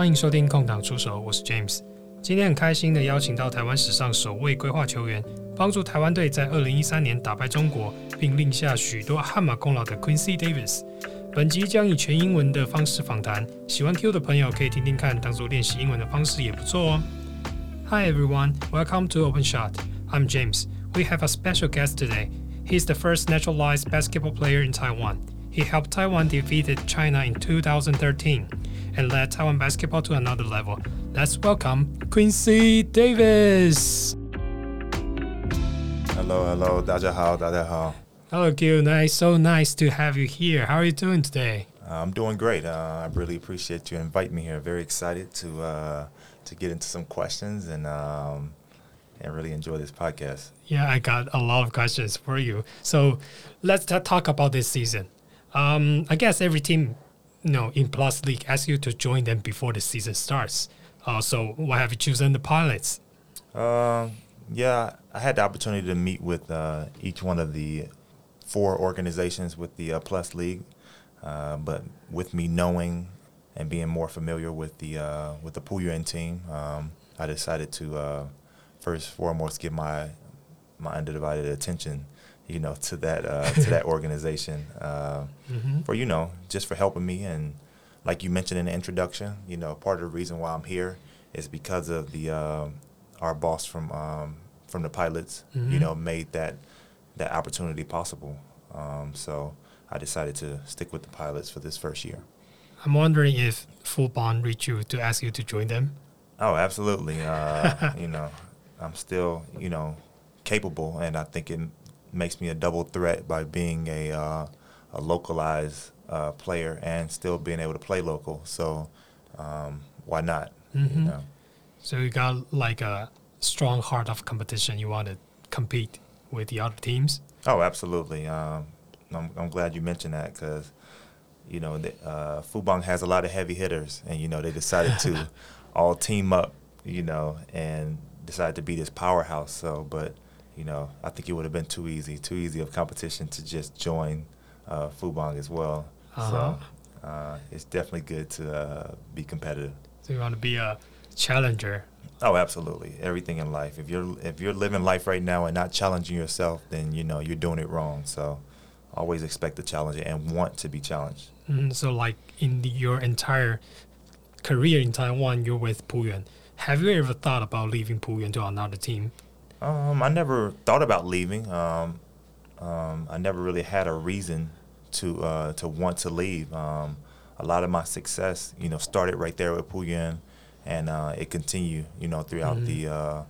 欢迎收听空档出手，我是 James。今天很开心的邀请到台湾史上首位规划球员，帮助台湾队在二零一三年打败中国，并立下许多汗马功劳的 Quincy Davis。本集将以全英文的方式访谈，喜欢 Q 的朋友可以听听看，当做练习英文的方式也不错哦。Hi everyone, welcome to Open Shot. I'm James. We have a special guest today. He's the first naturalized basketball player in Taiwan. He helped Taiwan defeat China in 2013 and led Taiwan basketball to another level. Let's welcome Quincy Davis. Hello, hello, 大家好，大家好。 Hello, Q. Nice, so nice to have you here. How are you doing today? Uh, I'm doing great. Uh, I really appreciate you inviting me here. Very excited to uh, to get into some questions and um, and really enjoy this podcast. Yeah, I got a lot of questions for you. So let's ta- talk about this season. Um, I guess every team, you know, in Plus League asks you to join them before the season starts. Uh, so why have you chosen the Pilots? Uh, yeah, I had the opportunity to meet with uh, each one of the four organizations with the uh, Plus League, uh, but with me knowing and being more familiar with the uh, with the Puyuan team, um, I decided to first foremost give my my undivided attention, you know, to that uh, to that organization uh, Mhm. for you know just for helping me and like you mentioned in the introduction, you know, part of the reason why I'm here is because of the um our boss from um, from the pilots, you Mhm. know, made that that opportunity possible. Um, so I decided to stick with the pilots for this first year. I'm wondering if Fubon reached you to ask you to join them. Oh, absolutely. Uh, you know, I'm still, you know, capable, and I think it makes me a double threat by being a uh, a localized uh, player and still being able to play local. So um, why not? Mhm. You know? So you got like a strong heart of competition. You want to compete with the other teams. Oh, absolutely. Um, I'm, I'm glad you mentioned that because, you know, the, uh, Fubon has a lot of heavy hitters, and you know they decided to all team up, you know, and decided to be this powerhouse. So, but you know, I think it would have been too easy, too easy of competition to just join uh, Fubon as well. Uh-huh. So, uh, it's definitely good to uh, be competitive. So you want to be a challenger. Oh, absolutely. Everything in life. If you're if you're living life right now and not challenging yourself, then you know you're doing it wrong. So, always expect the challenge and want to be challenged. Mm, so like in the, your entire career in Taiwan, you're with Puyuan. Have you ever thought about leaving Puyuan to another team? Um, I never thought about leaving. Um, um, I never really had a reason to uh, to want to leave. Um, a lot of my success, you know, started right there with Puyan, and uh, it continued, you know, throughout Mhm. the uh,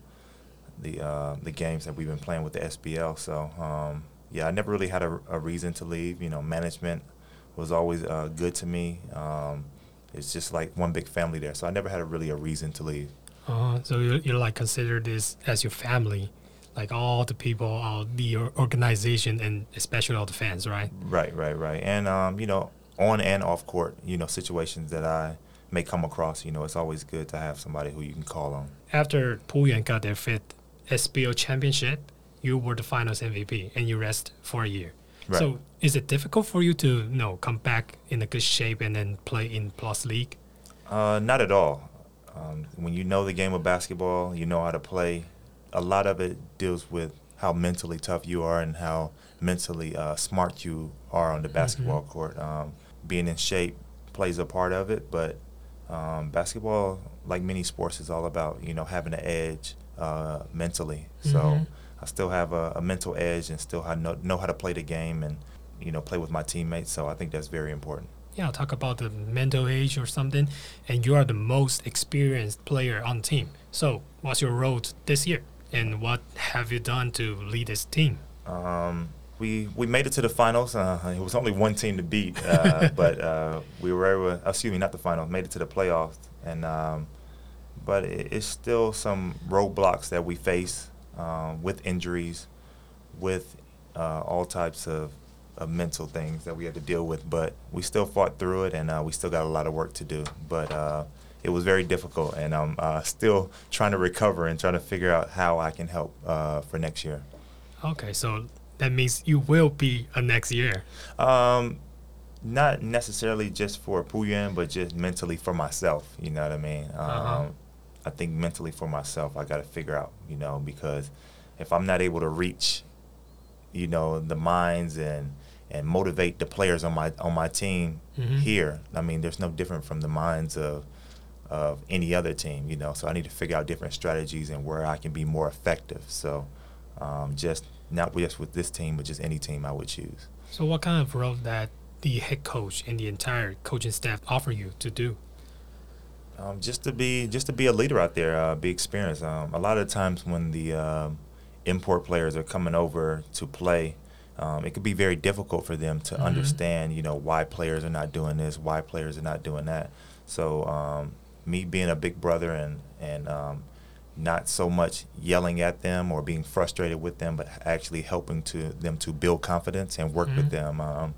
the uh, the games that we've been playing with the SBL. So um, yeah, I never really had a, a reason to leave. You know, management was always uh, good to me. Um, it's just like one big family there, so I never had a, really a reason to leave. Uh, so you, you like consider this as your family, like all the people, all the organization, and especially all the fans, right? Right, right, right. And um, you know, on and off court, you know, situations that I may come across, you know, it's always good to have somebody who you can call on. After Puyuan got their fifth SBL championship, you were the finals MVP and you rest for a year. Right. So is it difficult for you to you know, come back in a good shape and then play in Plus League? Uh, not at all. Um, when you know the game of basketball, you know how to play. A lot of it deals with how mentally tough you are and how mentally uh, smart you are on the basketball court. Um, being in shape plays a part of it, but um, basketball, like many sports, is all about you know having an edge uh, mentally. So Mhm. I still have a, a mental edge and still know, know how to play the game and you know play with my teammates. So I think that's very important. Yeah, talk about the mental age or something, and you are the most experienced player on the team. So what's your role this year, and what have you done to lead this team? Um, we we made it to the finals. Uh, it was only one team to beat, uh, but uh, we were able. Excuse me, not the finals. Made it to the playoffs, and um, but it, it's still some roadblocks that we face um, with injuries, with uh, all types of, of mental things that we had to deal with. But we still fought through it, and uh, we still got a lot of work to do. But uh, it was very difficult, and I'm uh, still trying to recover and trying to figure out how I can help uh, for next year. Okay, so that means you will be a next year. Um, not necessarily just for Puyuan, but just mentally for myself. You know what I mean? Uh-huh. Um, I think mentally for myself, I got to figure out, you know, because if I'm not able to reach, you know, the minds and and motivate the players on my on my team Mhm. here, I mean, there's no different from the minds of of any other team, you know. So I need to figure out different strategies and where I can be more effective. So um, just not just with this team, but just any team I would choose. So, what kind of role that the head coach and the entire coaching staff offer you to do? Um, just to be just to be a leader out there, uh, be experienced. Um, a lot of times when the um, import players are coming over to play, um, it could be very difficult for them to Mhm. understand, you know, why players are not doing this, why players are not doing that. So um, me being a big brother and and um, not so much yelling at them or being frustrated with them, but actually helping to them to build confidence and work Mhm. with them. Um,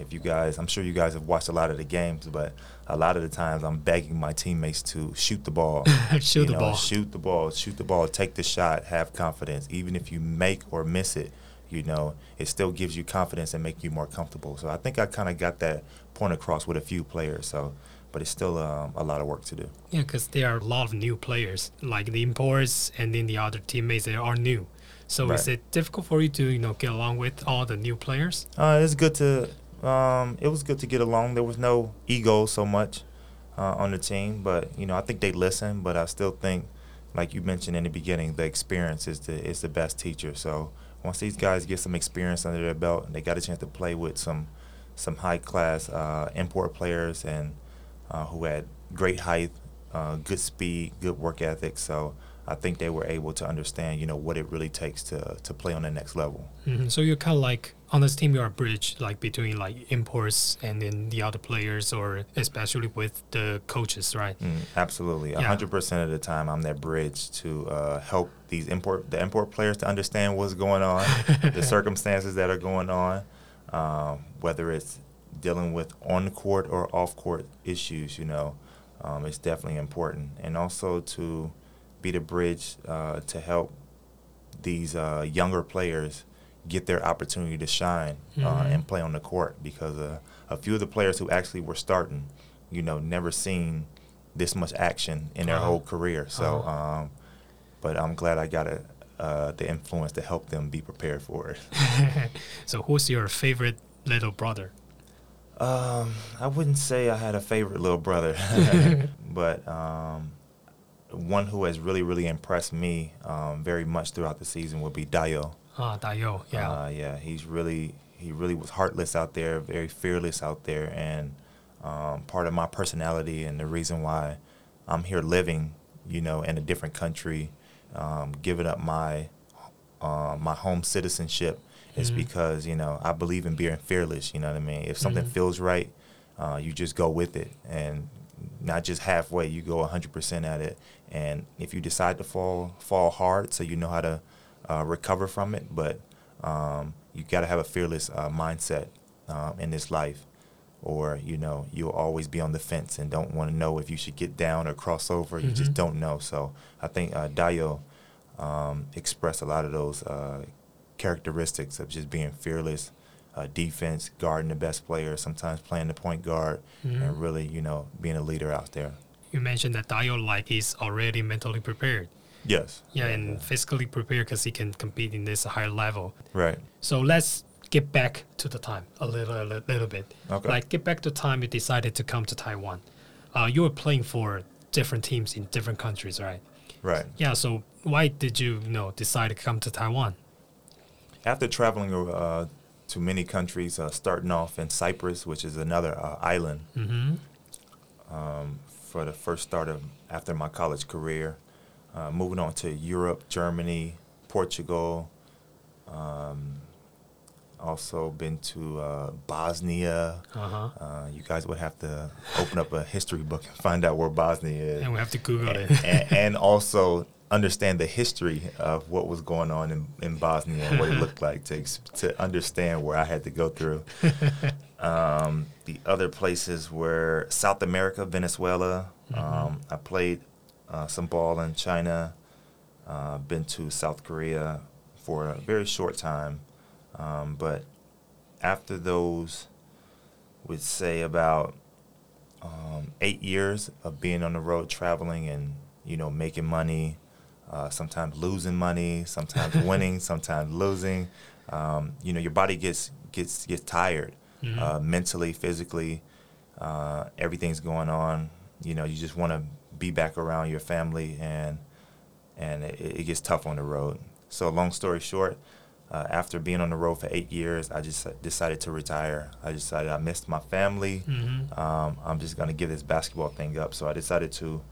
if you guys, I'm sure you guys have watched a lot of the games, but a lot of the times I'm begging my teammates to shoot the ball. Shoot the know, ball. Shoot the ball. Shoot the ball. Take the shot. Have confidence. Even if you make or miss it, you know, it still gives you confidence and make you more comfortable. So I think I kind of got that point across with a few players. So, but it's still um, a lot of work to do. Yeah, because there are a lot of new players, like the imports and then the other teammates that are new. So, is it difficult for you to, you know, get along with all the new players? Uh, it's good to. Um, it was good to get along. There was no ego so much uh, on the team, but you know I think they listen. But I still think, like you mentioned in the beginning, the experience is the is the best teacher. So once these guys get some experience under their belt, and they got a chance to play with some some high class uh, import players and uh, who had great height, uh, good speed, good work ethic. So I think they were able to understand, you know, what it really takes to to play on the next level. hmm So you're kind of like on this team, you're a bridge, like between like imports and then the other players, or especially with the coaches, right? Mm, absolutely, a Yeah. hundred percent of the time, I'm that bridge to uh, help these import the import players to understand what's going on, the circumstances that are going on, um, whether it's dealing with on court or off court issues. You know, um, it's definitely important, and also to be the bridge uh, to help these uh, younger players get their opportunity to shine uh, Mhm. and play on the court because uh, a few of the players who actually were starting, you know, never seen this much action in their Uh-huh. whole career. So, Uh-huh. um, but I'm glad I got a, uh, the influence to help them be prepared for it. so who's your favorite little brother? Um, I wouldn't say I had a favorite little brother, but um, one who has really, really impressed me um, very much throughout the season would be Dayo. Ah, Dayo, yeah. Uh, yeah, he's really he really was heartless out there, very fearless out there, and um, part of my personality and the reason why I'm here living, you know, in a different country, um, giving up my uh, my home citizenship is Mhm. because you know I believe in being fearless. You know what I mean? If something Mhm. feels right, uh, you just go with it, and not just halfway. You go 100% at it, and if you decide to fall, fall hard, so you know how to uh, recover from it. But um, you got to have a fearless uh, mindset um, in this life, or you know you'll always be on the fence and don't want to know if you should get down or cross over. You just Mhm. don't know. So I think uh, Dayo um, expressed a lot of those uh, characteristics of just being fearless. Uh, defense, guarding the best player, sometimes playing the point guard, Mhm. and really, you know, being a leader out there. You mentioned that Dayo like is already mentally prepared. Yes. Yeah, and physically prepared because he can compete in this higher level. Right. So let's get back to the time a little, a little bit. Okay. Like get back to time you decided to come to Taiwan. Uh, you were playing for different teams in different countries, right? Right. Yeah. So why did you, you know decide to come to Taiwan? After traveling uh, to many countries, uh, starting off in Cyprus, which is another uh, island, Mm-hmm. um, for the first start of after my college career, uh, moving on to Europe, Germany, Portugal. Um, also been to uh, Bosnia. Uh huh. Uh, you guys would have to open up a history book and find out where Bosnia is. And we have to Google and, it. and, and also understand the history of what was going on in, in Bosnia and what it looked like to to understand where I had to go through. Um, the other places were South America, Venezuela. Um, I played uh, some ball in China. Uh, been to South Korea for a very short time, um, but after those would say about um, eight years of being on the road, traveling, and you know, making money. Uh, sometimes losing money, sometimes winning, sometimes losing. Um, you know, your body gets gets gets tired, Mhm. uh, mentally, physically. Uh, everything's going on. You know, you just want to be back around your family, and and it, it gets tough on the road. So, long story short, uh, after being on the road for eight years, I just decided to retire. I decided I missed my family. Mhm. Um, I'm just going to give this basketball thing up. So I decided to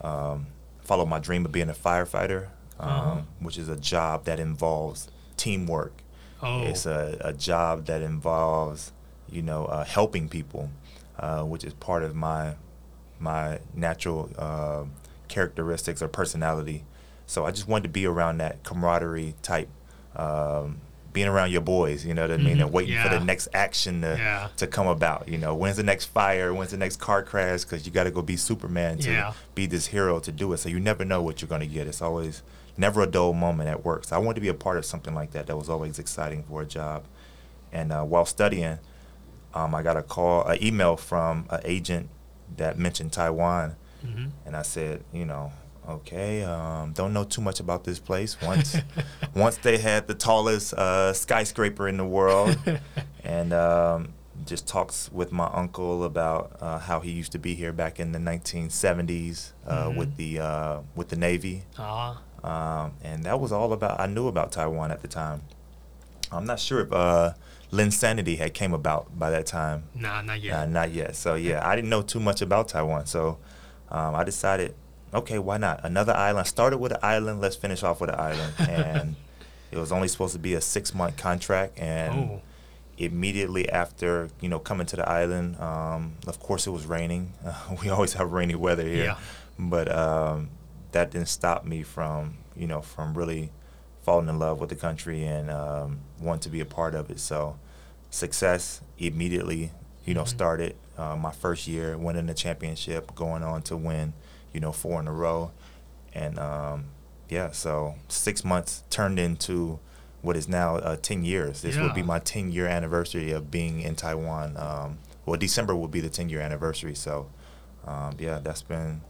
um, follow my dream of being a firefighter, um, Uh-huh. which is a job that involves teamwork. Oh, It's a, a job that involves, you know, uh, helping people, uh, which is part of my my natural uh, characteristics or personality. So I just wanted to be around that camaraderie type, um, being around your boys, you know what I mean, Mhm. and waiting for the next action to yeah. to come about. You know, when's the next fire? When's the next car crash? Because you got to go be Superman to Yeah. be this hero to do it. So you never know what you're going to get. It's always never a dull moment at work. So I wanted to be a part of something like that. That was always exciting for a job. And uh, while studying, um, I got a call, an email from an agent that mentioned Taiwan, Mhm. and I said, you know. Okay, um, don't know too much about this place. Once, once they had the tallest uh, skyscraper in the world, and um, just talks with my uncle about uh, how he used to be here back in the 1970s uh, Mhm. with the uh, with the Navy, Ah, um, and that was all about. I knew about Taiwan at the time. I'm not sure if uh, Linsanity had came about by that time. nah, not yet. Uh, not yet. So yeah, I didn't know too much about Taiwan. So um, I decided, okay, why not another island? Started with an island. Let's finish off with an island, and it was only supposed to be a six month contract, and oh, immediately after you know coming to the island um, of course it was raining we always have rainy weather here Yeah. but um, that didn't stop me from you know from really falling in love with the country and um, wanting to be a part of it so success immediately you know Mhm. started uh, my first year winning the championship going on to win you know four in a row and um, yeah so six months turned into what is now uh, 10 years. This will be my 10 year anniversary of being in Taiwan. Um, well, December will be the 10 year anniversary. So, um, yeah, that's been,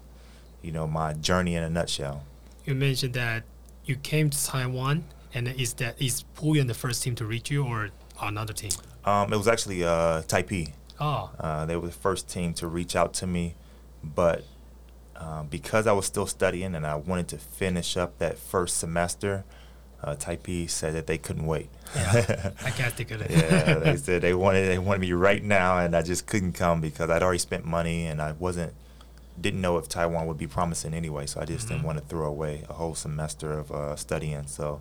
you know, my journey in a nutshell. you mentioned that you came to Taiwan, and is that is Puyan the first team to reach you, or another team? Um, it was actually uh, Taipei. Oh, Uh, they were the first team to reach out to me, but um, because I was still studying and I wanted to finish up that first semester, uh, Taipei said that they couldn't wait. Yeah, I guess they could. yeah, they said they wanted they wanted me right now, and I just couldn't come because I'd already spent money and I wasn't didn't know if Taiwan would be promising anyway. So I just Mhm. didn't want to throw away a whole semester of uh, studying. So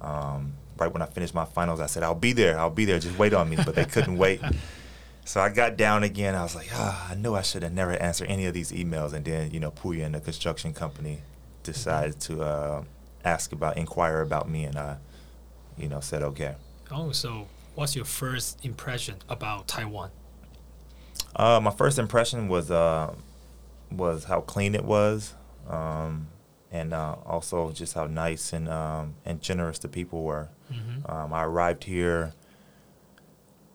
um, right when I finished my finals, I said I'll be there, I'll be there. Just wait on me, but they couldn't wait. So I got down again. I was like, ah, I knew I should have never answered any of these emails. And then you know, Puya and the construction company decided to uh, ask about, inquire about me, and I, you know, said okay. Oh, so what's your first impression about Taiwan? Uh, my first impression was uh, was how clean it was, um, and uh, also just how nice and um, and generous the people were. Mm-hmm. Um, I arrived here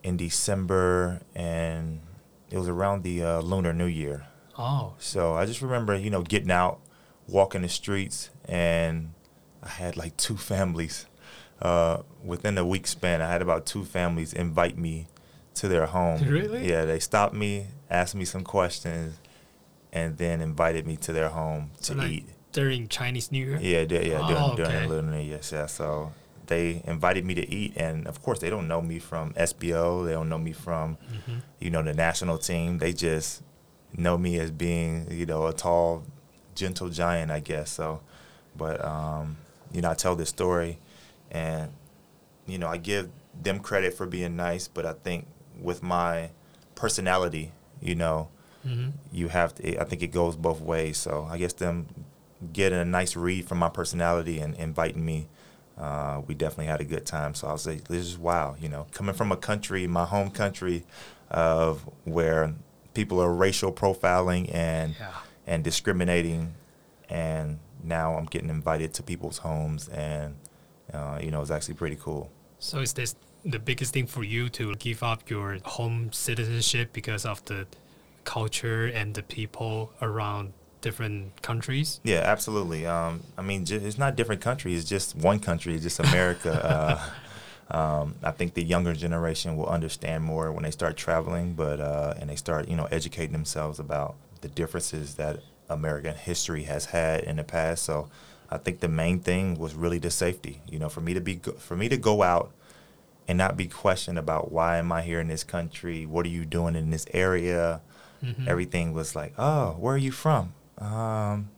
in December, and it was around the uh, Lunar New Year. Oh, So I just remember, you know, getting out, walking the streets, and I had like two families. Uh, within a week span, I had about two families invite me to their home. Really? Yeah, they stopped me, asked me some questions, and then invited me to their home to So, like, eat. during Chinese New Year. Yeah, yeah, during, Oh, during okay. the Lunar New Year. Yeah, so they invited me to eat, and of course, they don't know me from SBL. They don't know me from Mm-hmm. you know, the national team. They just know me as being, you know, a tall, gentle giant, I guess. So, but, um, you know, I tell this story and, you know, I give them credit for being nice, but I think with my personality, you know, Mm-hmm. you have to, I think it goes both ways. So I guess them getting a nice read from my personality and inviting me, uh, we definitely had a good time. So I was like, this is wow, you know, coming from a country, my home country, of where people are racial profiling and Yeah. and discriminating, and now I'm getting invited to people's homes, and uh, you know, it's actually pretty cool. So is this the biggest thing for you to give up your home citizenship because of the culture and the people around different countries? Yeah, absolutely. Um, I mean, j- it's not different countries; it's just one country. It's just America. uh, um, I think the younger generation will understand more when they start traveling, but uh, and they start, you know, educating themselves about the differences that American history has had in the past. So, I think the main thing was really the safety. You know, for me to be go- for me to go out and not be questioned about why am I here in this country? What are you doing in this area? Mhm. Everything was like, oh, where are you from? Um,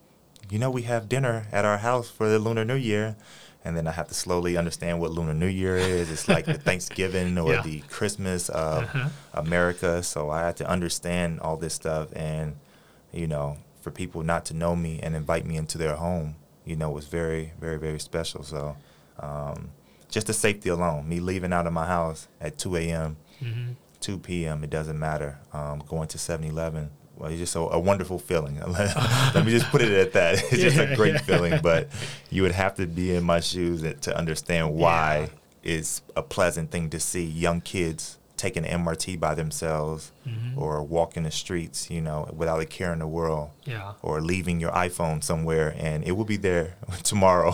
you know, we have dinner at our house for the Lunar New Year. And then I have to slowly understand what Lunar New Year is. It's like the Thanksgiving or Yeah. the Christmas of Uh-huh. America. So I had to understand all this stuff. And, you know, for people not to know me and invite me into their home, you know, was very, very, very special. So um, just the safety alone, me leaving out of my house at 2 a.m., Mhm. 2 p.m., it doesn't matter. Um, going to 7 Eleven, well, it's just a, a wonderful feeling. Let me just put it at that. It's just Yeah, a great yeah. feeling, but you would have to be in my shoes to understand why it's a pleasant thing to see young kids taking MRT by themselves Mhm. or walking the streets, you know, without a care in the world Yeah. or leaving your iPhone somewhere and it will be there tomorrow.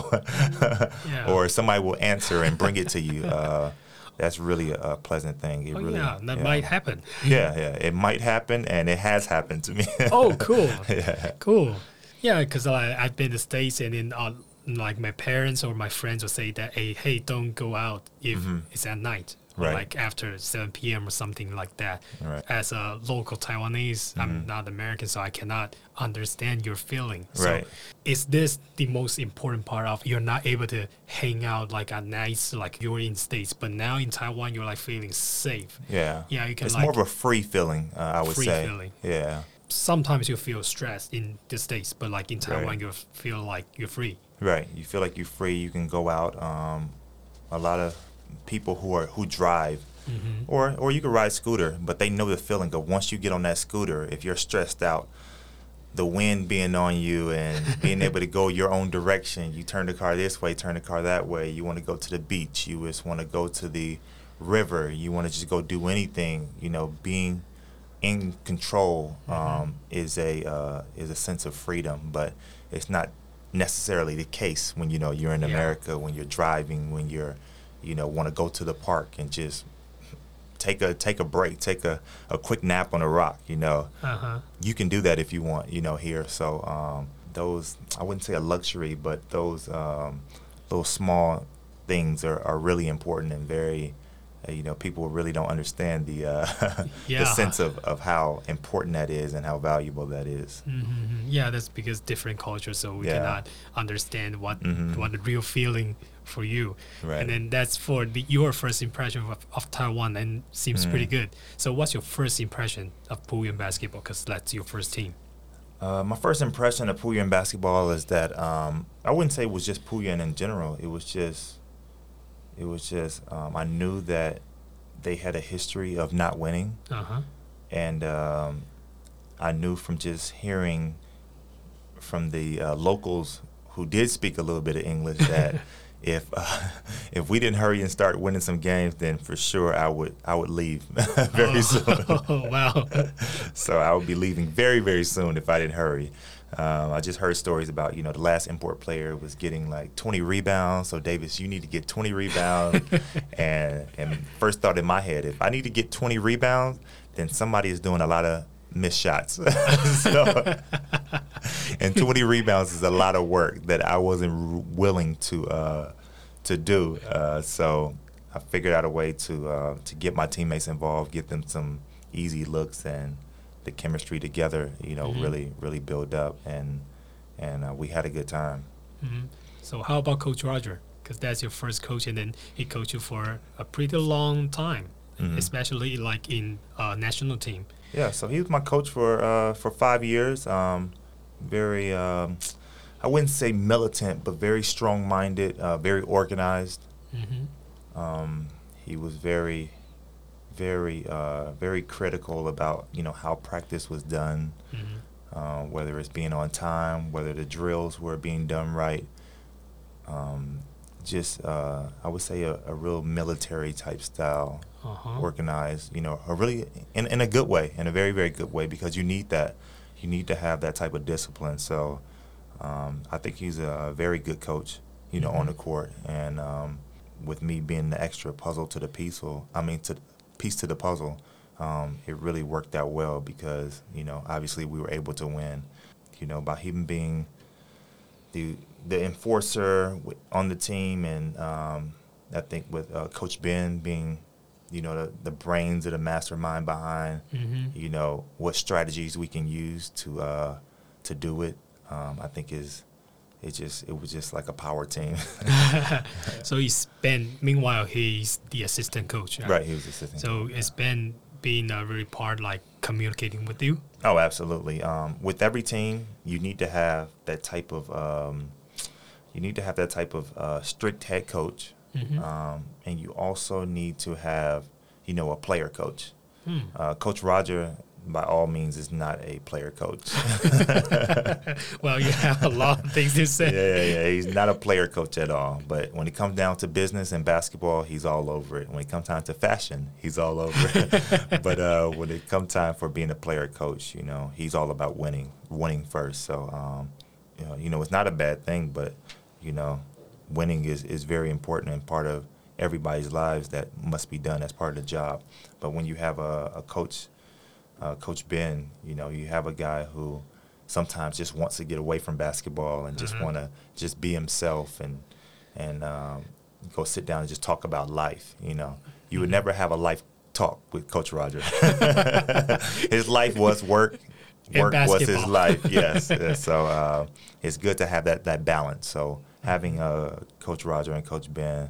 Yeah. Or somebody will answer and bring it to you. Uh, that's really a, a pleasant thing. It Oh, really, yeah, that might happen. Yeah, yeah, it might happen, and it has happened to me. Oh, cool. yeah, Cool. Yeah, because I've been to States and then uh, like my parents or my friends will say that, hey, hey, don't go out if Mhm. it's at night. Right. like after 7 p.m. or something like that. Right. As a local Taiwanese, I'm Mhm. not American, so I cannot understand your feeling. So Right. is this the most important part of you're not able to hang out like at nights like you're in States, but now in Taiwan you're like feeling safe. yeah. Yeah, you can It's like more of a free feeling, uh, I would Free say. feeling. Yeah, sometimes you feel stressed in the States, but like in Taiwan you feel like you're free. Right. You feel like you're free. You can go out. Um, a lot of people who are who drive, Mm-hmm. or or you can ride scooter, but they know the feeling of once you get on that scooter, if you're stressed out, the wind being on you and being able to go your own direction. You turn the car this way, turn the car that way. You want to go to the beach. You just want to go to the river. You want to just go do anything. You know, being in control um, is a uh, is a sense of freedom, but it's not necessarily the case when you know you're in Yeah. America when you're driving when you're you know want to go to the park and just take a take a break take a, a quick nap on a rock you know Uh huh. you can do that if you want, you know, here. So um, those, I wouldn't say a luxury, but those um, those small things are, are really important and very, you know, people really don't understand the uh, Yeah. the sense of, of how important that is and how valuable that is. Mm-hmm. Yeah, that's because different cultures, so we Yeah. cannot understand what Mhm. what the real feeling for you. Right. And then that's for the, your first impression of, of Taiwan, and seems pretty Mm. good. So, what's your first impression of Puyan basketball? Because that's your first team. Uh, my first impression of Puyan basketball is that um, I wouldn't say it was just Puyan in general. It was just, it was just um, I knew that they had a history of not winning. Uh huh. and um, I knew from just hearing from the uh, locals who did speak a little bit of English that if uh, if we didn't hurry and start winning some games, then for sure I would I would leave very soon. Oh, wow. so I would be leaving very very soon if I didn't hurry. Um, I just heard stories about you know the last import player was getting like 20 rebounds. So Davis, you need to get 20 rebounds. and and first thought in my head, if I need to get 20 rebounds, then somebody is doing a lot of missed shots. so, and 20 rebounds is a lot of work that I wasn't r- willing to uh, to do. Uh, so I figured out a way to uh, to get my teammates involved, get them some easy looks, and the chemistry together. You know, Mhm. really really build up, and and uh, we had a good time. hmm So, how about Coach Roger? Because that's your first coach, and then he coached you for a pretty long time, Mhm. especially like in uh, national team. Yeah, so he was my coach for uh, for five years. Um, very, um, I wouldn't say militant, but very strong-minded, uh, very organized. Mm-hmm. Um, he was very, very, uh, very critical about you know how practice was done, Mm-hmm. uh, whether it's being on time, whether the drills were being done right. Um, just uh, I would say a, a, real military type style, uh-huh. organized. You know, a really in in a good way, in a very very good way, because you need that. You need to have that type of discipline. So um, I think he's a very good coach. You know, mm-hmm. on the court, and um, with me being the extra puzzle to the piece, I mean to piece to the puzzle, um, it really worked out well because you know obviously we were able to win. You know, by him being the the enforcer on the team, and um, I think with uh, Coach Ben being, you know, the, the brains of the mastermind behind, mm-hmm. you know, what strategies we can use to uh, to do it. Um, I think is it just it was just like a power team. so he's Ben. Meanwhile, he's the assistant coach. Right, right he was assistant. So it's Ben being a really part like communicating with you. Oh, absolutely. Um, with every team, you need to have that type of um, you need to have that type of uh, strict head coach, mm-hmm. um, and you also need to have you know a player coach. Hmm. Uh, coach Roger, by all means, is not a player coach. well, you have a lot of things to say. Yeah, yeah, yeah. He's not a player coach at all. But when it comes down to business and basketball, he's all over it. When it comes time to fashion, he's all over it. but uh, when it comes time for being a player coach, you know, he's all about winning, winning first. So, um, you know, you know, it's not a bad thing, but you know, winning is, is very important and part of everybody's lives that must be done as part of the job. But when you have a, a coach, uh, Coach Ben, you know, you have a guy who sometimes just wants to get away from basketball and just mm-hmm. want to just be himself and and um, go sit down and just talk about life. You know, you would mm-hmm. never have a life talk with Coach Roger. his life was work work was his life. Yes. so uh, it's good to have that that balance. So having uh, Coach Roger and Coach Ben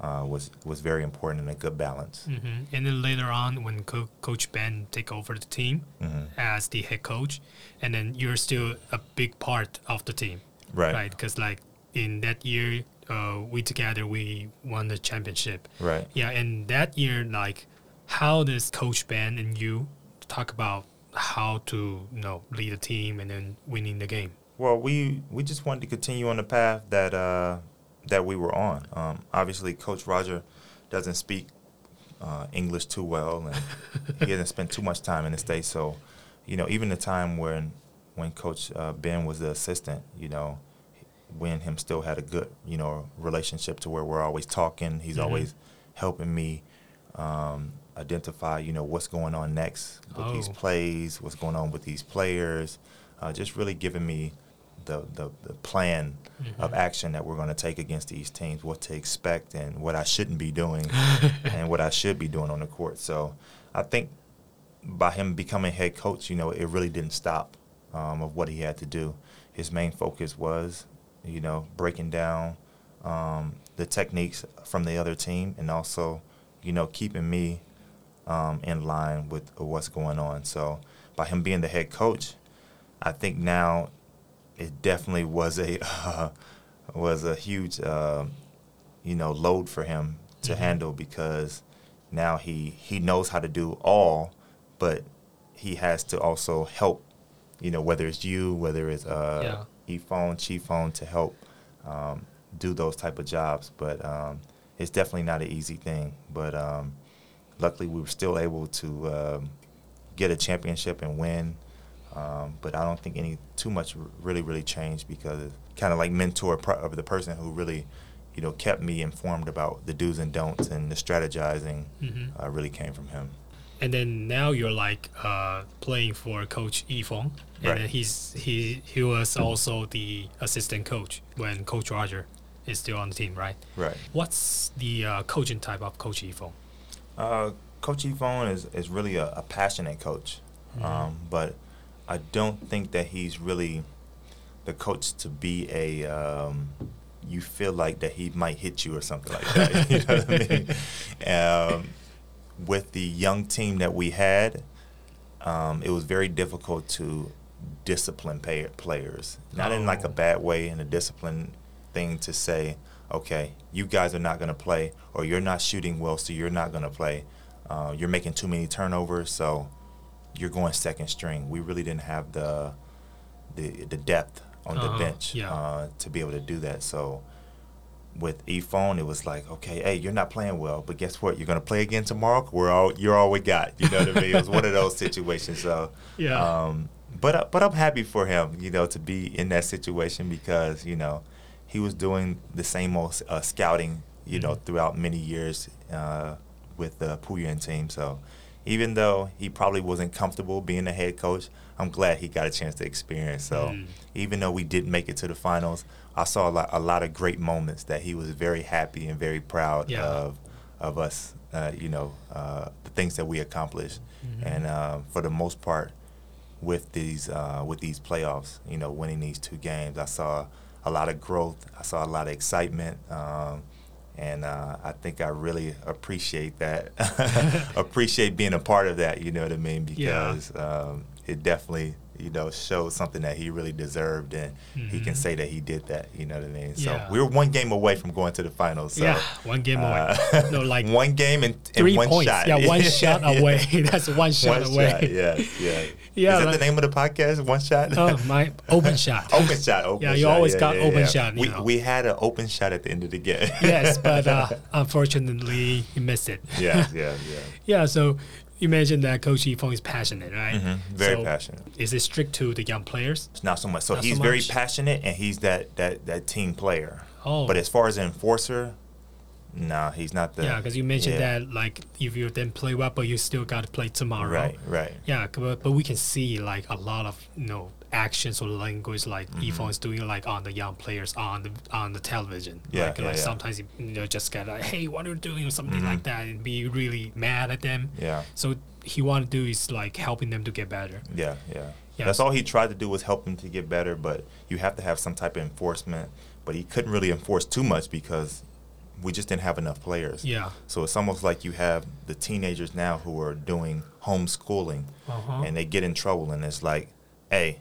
uh, was was very important and a good balance. Mm-hmm. And then later on, when Co- Coach Ben take over the team mm-hmm. as the head coach, and then you're still a big part of the team, right? Right, because like in that year, uh, we together we won the championship, right? Yeah, and that year, like, how does Coach Ben and you talk about how to you know lead a team and then winning the game? Well, we we just wanted to continue on the path that uh, that we were on. Um, obviously, Coach Roger doesn't speak uh, English too well, and he hasn't spent too much time in the states. So, you know, even the time when when Coach uh, Ben was the assistant, you know, when him still had a good you know relationship to where we're always talking. He's mm-hmm. always helping me. Um, identify, you know, what's going on next with oh. these plays, what's going on with these players, uh, just really giving me the, the, the plan mm-hmm. of action that we're going to take against these teams, what to expect, and what I shouldn't be doing, and what I should be doing on the court. So I think by him becoming head coach, you know, it really didn't stop um, of what he had to do. His main focus was, you know, breaking down um, the techniques from the other team and also, you know, keeping me um, in line with what's going on. So by him being the head coach, I think now it definitely was a uh, was a huge uh, you know load for him to mm-hmm. handle because now he he knows how to do all, but he has to also help. You know whether it's you, whether it's uh, yeah. E-phone, Chief phone to help um, do those type of jobs. But um, it's definitely not an easy thing. But um, luckily, we were still able to um, get a championship and win. Um, but I don't think any too much really really changed because kind of like mentor of the person who really you know kept me informed about the do's and don'ts and the strategizing mm-hmm. uh, really came from him. And then now you're like uh, playing for Coach Yifeng, and right. he's he he was also the assistant coach when Coach Roger is still on the team, right? Right. What's the uh, coaching type of Coach Yifeng? Uh, coach Yifeng is, is really a, a passionate coach, mm-hmm. um, but I don't think that he's really the coach to be a. Um, you feel like that he might hit you or something like that. you know what I mean? Um, with the young team that we had, um, it was very difficult to discipline pay- players. Not oh. in like a oh. bad way, in a discipline thing to say, okay, you guys are not going to play, or you're not shooting well, so you're not going to play. Uh, you're making too many turnovers, so you're going second string. We really didn't have the the, the depth on uh-huh. the bench yeah. uh, to be able to do that. So with Yifeng, it was like, okay, hey, you're not playing well, but guess what? You're gonna play again tomorrow. We're all you're all we got. You know what I mean? It was one of those situations. So Yeah. Um, but uh, but I'm happy for him, you know, to be in that situation because you know he was doing the same old uh, scouting, you know, Mhm. throughout many years uh, with the Puyan team. So even though he probably wasn't comfortable being a head coach, I'm glad he got a chance to experience. So Mm. even though we didn't make it to the finals, I saw a lot, a lot of great moments that he was very happy and very proud Yeah. of of us. Uh, you know, uh, the things that we accomplished, Mhm. and uh, for the most part, with these uh, with these playoffs, you know, winning these two games, I saw a lot of growth. I saw a lot of excitement. Um, and uh, I think I really appreciate that. appreciate being a part of that. You know what I mean? Yeah. Because um, it definitely, you know, showed something that he really deserved, and he can Mhm. say that he did that. You know what I mean? So Yeah. we were one game away from going to the finals. So, yeah, one game away. uh, no, like one game and, and three one points. shot. Yeah, one shot away. That's one shot One away. shot, yeah, yeah. Yeah, Is that like- the name of the podcast? One shot. Oh, my open shot. open shot. Open Yeah, you shot, always got open shot, We know. we had an open shot at the end of the game. yes, but uh, unfortunately, he missed it. yeah, yeah, yeah. Yeah, so you mentioned that Coach Yifeng is passionate, right? Mhm, Very So passionate. Is it strict to the young players? It's not so much. So Not so he's very passionate, and he's that that that team player. Oh, But as far as enforcer, nah, he's not the. yeah, because you mentioned yeah. that like if you didn't play well, but you still got to play tomorrow. Right, right. Yeah, but, but we can see like a lot of you know actions or language like Mhm. Yifeng is doing like on the young players on the on the television. Yeah, like, yeah, like yeah. sometimes you, know just get like, hey, what are you doing or something Mhm. like that, and be really mad at them. Yeah, So he want to do is like helping them to get better. yeah, yeah. Yeah. That's all he tried to do was help him to get better. But you have to have some type of enforcement. But he couldn't really enforce too much because we just didn't have enough players. Yeah. So it's almost like you have the teenagers now who are doing homeschooling Uh-huh. and they get in trouble and it's like, hey,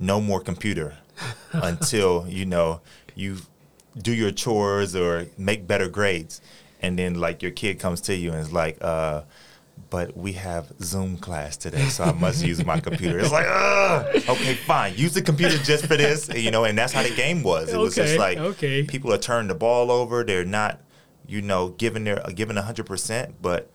no more computer until, you know, you do your chores or make better grades. And then like your kid comes to you and is like, uh, but we have Zoom class today, so I must use my computer. It's like, Ugh! okay, fine, use the computer just for this, you know. And that's how the game was. It was Okay, just like okay. people are turning the ball over. They're not, you know, giving their giving hundred percent, but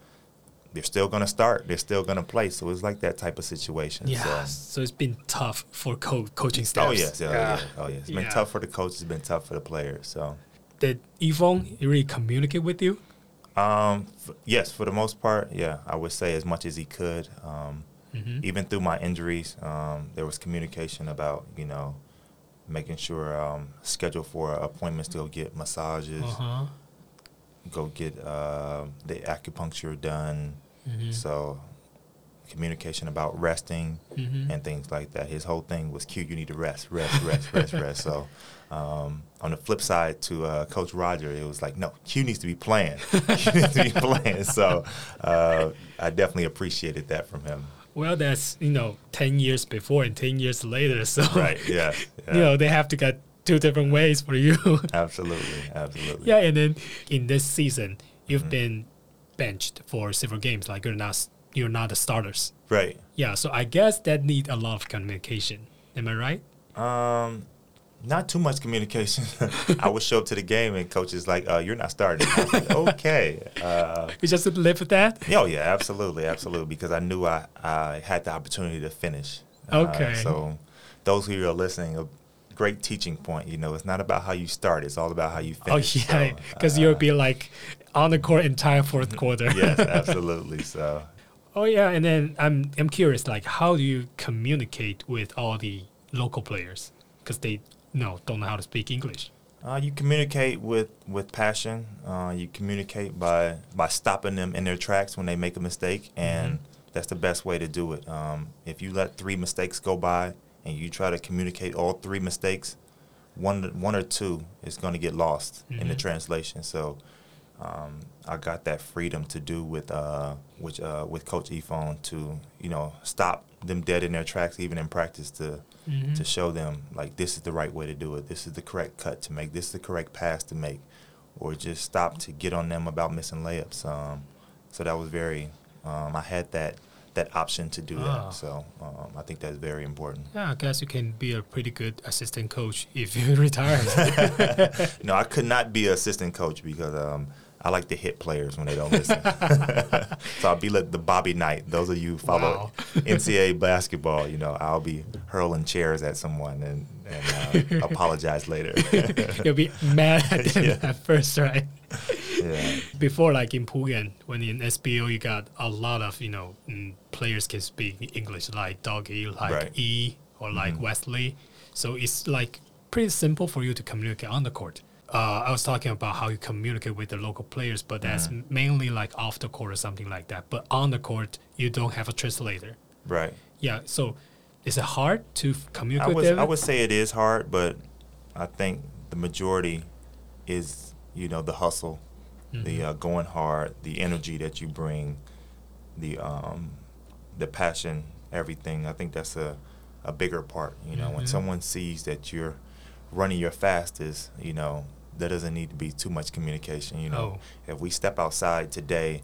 they're still gonna start. They're still gonna play. So it's like that type of situation. Yeah. So. So it's been tough for co- coaching staff. Oh yes, yeah, oh, yeah, oh yes. It's been Yeah. tough for the coaches. It's been tough for the players. So, Did Yifeng really communicate with you? um, f- yes, for the most part, yeah, I would say as much as he could. Um, Mhm. even through my injuries, um, there was communication about you know making sure um, schedule for appointments to go get massages, Uh-huh. go get uh, the acupuncture done. Mhm. So communication about resting Mhm. and things like that. His whole thing was, "Q, you need to rest, rest, rest, rest, rest." So um, on the flip side to uh, Coach Roger, it was like, "No, Q needs to be playing. Q needs to be playing." So uh, I definitely appreciated that from him. Well, that's you know ten years before and ten years later. So Right? Yeah. yeah. you know they have to get two different ways for you. absolutely, absolutely. yeah, and then in this season, you've Mhm. been benched for several games. Like you're not you're not the starters. Right. Yeah, so I guess that need a lot of communication. Am I right? Um, not too much communication. I would show up to the game and coach is like, uh, "You're not starting." Like, "Okay." Uh, You just live with that. Oh yeah, absolutely, absolutely. Because I knew I, I had the opportunity to finish. Uh, Okay. so those who are listening, a great teaching point. You know, it's not about how you start; it's all about how you finish. Oh finish. yeah, So, because uh, you'll be like on the court entire fourth quarter. yes, absolutely. So Oh yeah, and then I'm I'm curious, like how do you communicate with all the local players because they no don't know how to speak English. uh, you communicate with with passion. Uh, you communicate by by stopping them in their tracks when they make a mistake, and that's the best way to do it. Um, if you let three mistakes go by and you try to communicate all three mistakes, one one or two is going to get lost in the Mhm. translation. So um, I got that freedom to do with uh, with uh, with Coach Yifeng to you know stop them dead in their tracks, even in practice, to Mhm. to show them like this is the right way to do it. This is the correct cut to make. This is the correct pass to make, or just stop to get on them about missing layups. Um, so that was very. Um, I had that that option to do Ah. that. So um, I think that's very important. Yeah, I guess you can be a pretty good assistant coach if you retire. no, I could not be an assistant coach because um, I like to hit players when they don't listen. so I'll be like the Bobby Knight. Those of you who follow Wow. NCAA basketball, you know, I'll be hurling chairs at someone and, and uh, apologize later. You'll be mad at them Yeah. at first, right? yeah. Before, like in Puyan, when in SBL, you got a lot of, you know, players can speak English, like Doggy, like Right. E, or like Wesley. So it's like pretty simple for you to communicate on the court. Uh, I was talking about how you communicate with the local players, but that's mainly like off the court or something like that. But on the court, you don't have a translator. Right. Yeah, so is it hard to communicate I them? I would say it is hard, but I think the majority is you know the hustle, the Mm-hmm. uh, going hard, the energy that you bring, the um, the passion, everything. I think that's a a bigger part. You know, when Mhm. someone sees that you're running your fastest, you know, there doesn't need to be too much communication. You know, if we step outside today,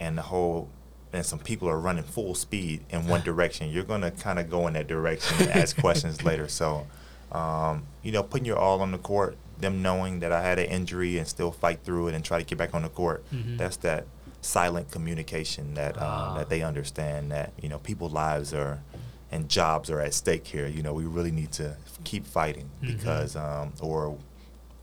and the whole and some people are running full speed in one direction, you're gonna kind of go in that direction and ask questions later. So, um, you know, putting your all on the court, them knowing that I had an injury and still fight through it and try to get back on the court, Mhm. that's that silent communication that um, Ah. that they understand that you know people's lives are and jobs are at stake here. You know, we really need to keep fighting Mhm. because um, or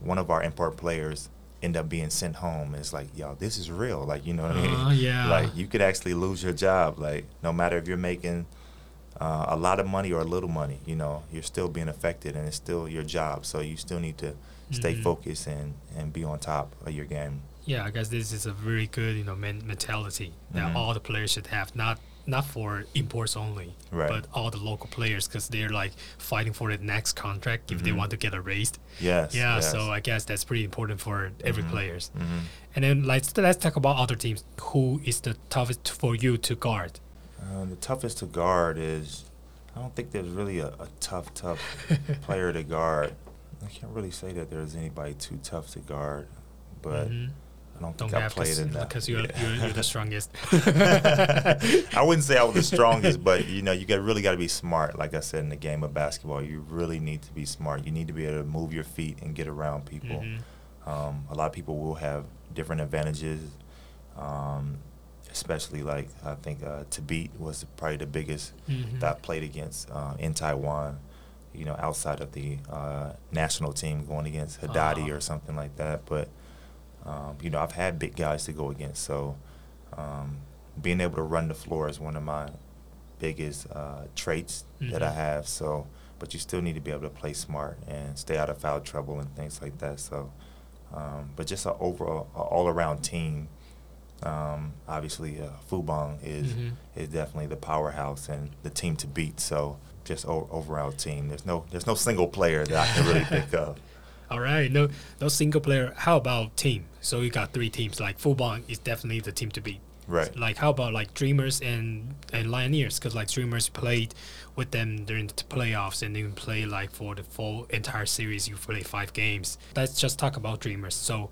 one of our import players end up being sent home. And it's like, yo, this is real. Like, you know what I mean? Uh, yeah. Like, you could actually lose your job. Like, no matter if you're making uh, a lot of money or a little money, you know, you're still being affected and it's still your job. So you still need to stay Mhm. focused and, and be on top of your game. Yeah, I guess this is a very good, you know, men- mentality that Mhm. all the players should have. Not not for imports only, Right. but all the local players because they're like fighting for the next contract if they Mhm. want to get a raise. Yes. Yeah, yes. so I guess that's pretty important for every Mhm. players. Mhm. And then let's let's talk about other teams. Who is the toughest for you to guard? Uh, the toughest to guard is, I don't think there's really a, a tough, tough player to guard. I can't really say that there's anybody too tough to guard, but Mhm. I don't Don't think I played enough. because you're, Yeah. you're you're the strongest. I wouldn't say I was the strongest, but you know, you got really got to be smart. Like I said in the game of basketball, you really need to be smart. You need to be able to move your feet and get around people. Mhm. Um, a lot of people will have different advantages, um, especially like I think uh, Tabit was probably the biggest Mhm. that I played against uh, in Taiwan. You know, outside of the uh, national team, going against Haddadi Ah. or something like that. But um, you know, I've had big guys to go against, so um, being able to run the floor is one of my biggest uh, traits that I Mhm. have. So, but you still need to be able to play smart and stay out of foul trouble and things like that. So, um, but just an overall, a all-around team. Um, obviously, uh, Fubon is Mhm. is definitely the powerhouse and the team to beat. So, just o- overall team. There's no there's no single player that I can really think of. All right, no, no single player. How about team? So you got three teams. Like Fubon is definitely the team to beat. Right. Like how about like Dreamers and and Lioneers? Because like Dreamers played with them during the playoffs and even play like for the full entire series. You play five games. Let's just talk about Dreamers. So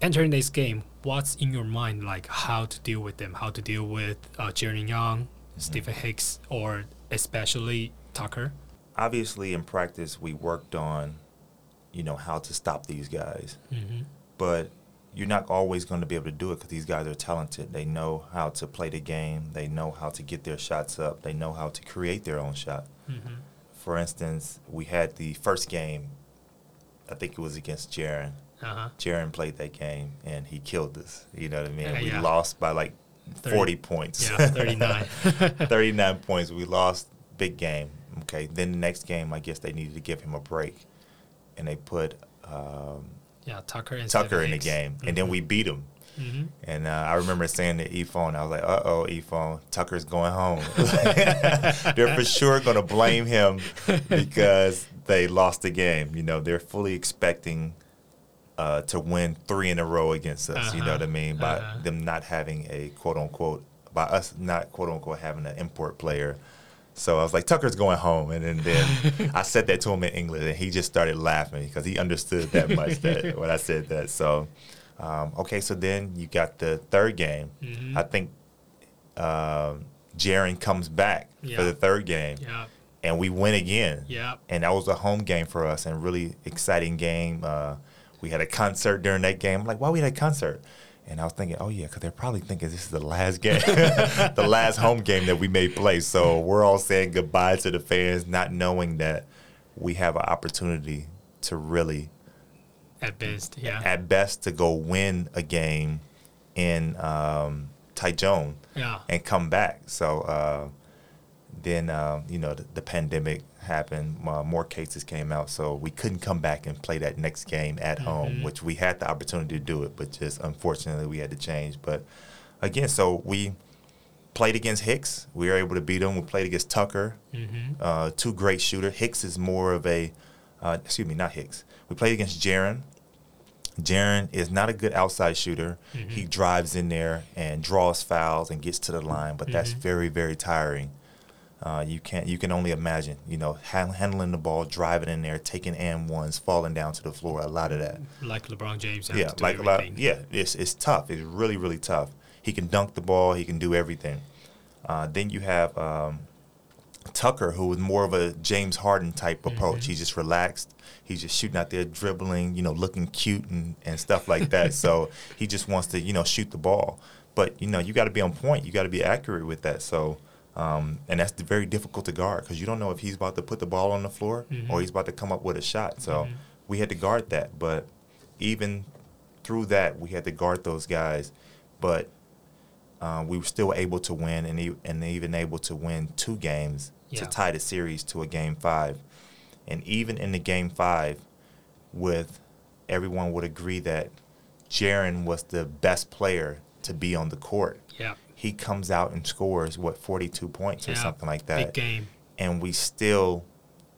entering this game, what's in your mind like how to deal with them? How to deal with uh, Jerry Young, Stephen Hicks, or especially Tucker? Obviously, in practice, we worked on, you know, how to stop these guys. Mm-hmm. but you're not always going to be able to do it because these guys are talented. They know how to play the game. They know how to get their shots up. They know how to create their own shot. Mm-hmm. For instance, we had the first game. I think it was against Jaron. Uh-huh. Jaron played that game and he killed us. You know what I mean? Yeah, we yeah. lost by like 30 40 points. Yeah, 39. 39 points. We lost big game. Okay. Then the next game, I guess they needed to give him a break, and they put um, Yeah, Tucker and Tucker in the game, and then we beat him. Mm-hmm. And uh, I remember saying to Yifeng, I was like, uh oh, Yifeng, Tucker's going home. they're for sure going to blame him because they lost the game. You know, they're fully expecting uh, to win three in a row against us. You know what I Uh-huh. mean? By Uh-huh. them not having a quote unquote, by us not quote unquote having an import player. So I was like, Tucker's going home. And then, then I said that to him in English, and he just started laughing because he understood that much that when I said that. So, um, okay, so then you got the third game. Mhm. I think um, Jaron comes back Yeah. for the third game, Yeah. and we win again. Yeah. And that was a home game for us, and really exciting game. Uh, we had a concert during that game. I'm like, why we had a concert? And I was thinking, oh yeah, because they're probably thinking this is the last game, the last home game that we may play. So we're all saying goodbye to the fans, not knowing that we have an opportunity to really At best. Yeah. at best to go win a game in um, Taichung yeah. and come back. So uh, then, uh, you know, the, the pandemic happened. Uh, more cases came out, so we couldn't come back and play that next game at home, which we had the opportunity to do it, but just unfortunately we had to change. But again, so we played against Hicks. We were able to beat them. We played against Tucker, Mm-hmm. uh, two great shooters. Hicks is more of a, uh, excuse me, not Hicks. We played against Jaron. Jaron is not a good outside shooter. He drives in there and draws fouls and gets to the line, but that's very, very tiring. Uh, you can't. You can only imagine. You know, han- handling the ball, driving in there, taking and ones, falling down to the floor. A lot of that. Like LeBron James. Yeah, to like a lot. Yeah, it's it's tough. It's really really tough. He can dunk the ball. He can do everything. Uh, then you have um, Tucker, who was more of a James Harden type approach. He's just relaxed. He's just shooting out there, dribbling, you know, looking cute and, and stuff like that. so he just wants to, you know, shoot the ball. But you know, you got to be on point. You got to be accurate with that. So, um, and that's very difficult to guard because you don't know if he's about to put the ball on the floor or he's about to come up with a shot. So we had to guard that. But even through that, we had to guard those guys. But uh, we were still able to win and, e- and even able to win two games Yeah. to tie the series to a game five. And even in the game five, with everyone would agree that Jaron was the best player to be on the court. Yeah. He comes out and scores what 42 points or something like that. Big game. and we still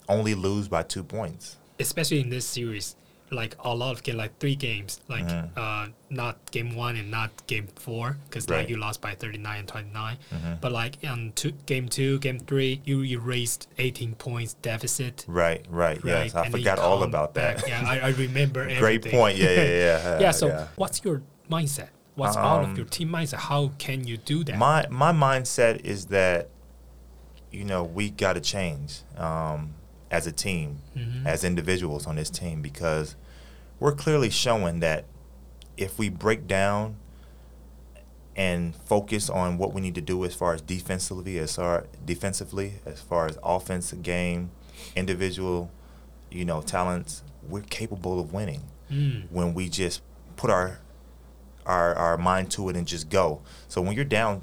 only lose by two points. especially in this series, like a lot of game, like three games, like Mhm. uh, not game one and not game four, because Right. like you lost by thirty nine and twenty nine. Mhm. But like on two, game two, game three, you erased eighteen points deficit. Right, right, Right? yes, I and forgot all about that. back. Yeah, I, I remember. Great point. Yeah, yeah, yeah. yeah. So what's your mindset? What's out of Um, your team mindset? How can you do that? My my mindset is that, you know, we got to change um, as a team, Mhm. as individuals on this team, because we're clearly showing that if we break down and focus on what we need to do as far as defensively, as far defensively, as far as offense game, individual, you know, talents, we're capable of winning Mm. when we just put our our our mind to it and just go. So when you're down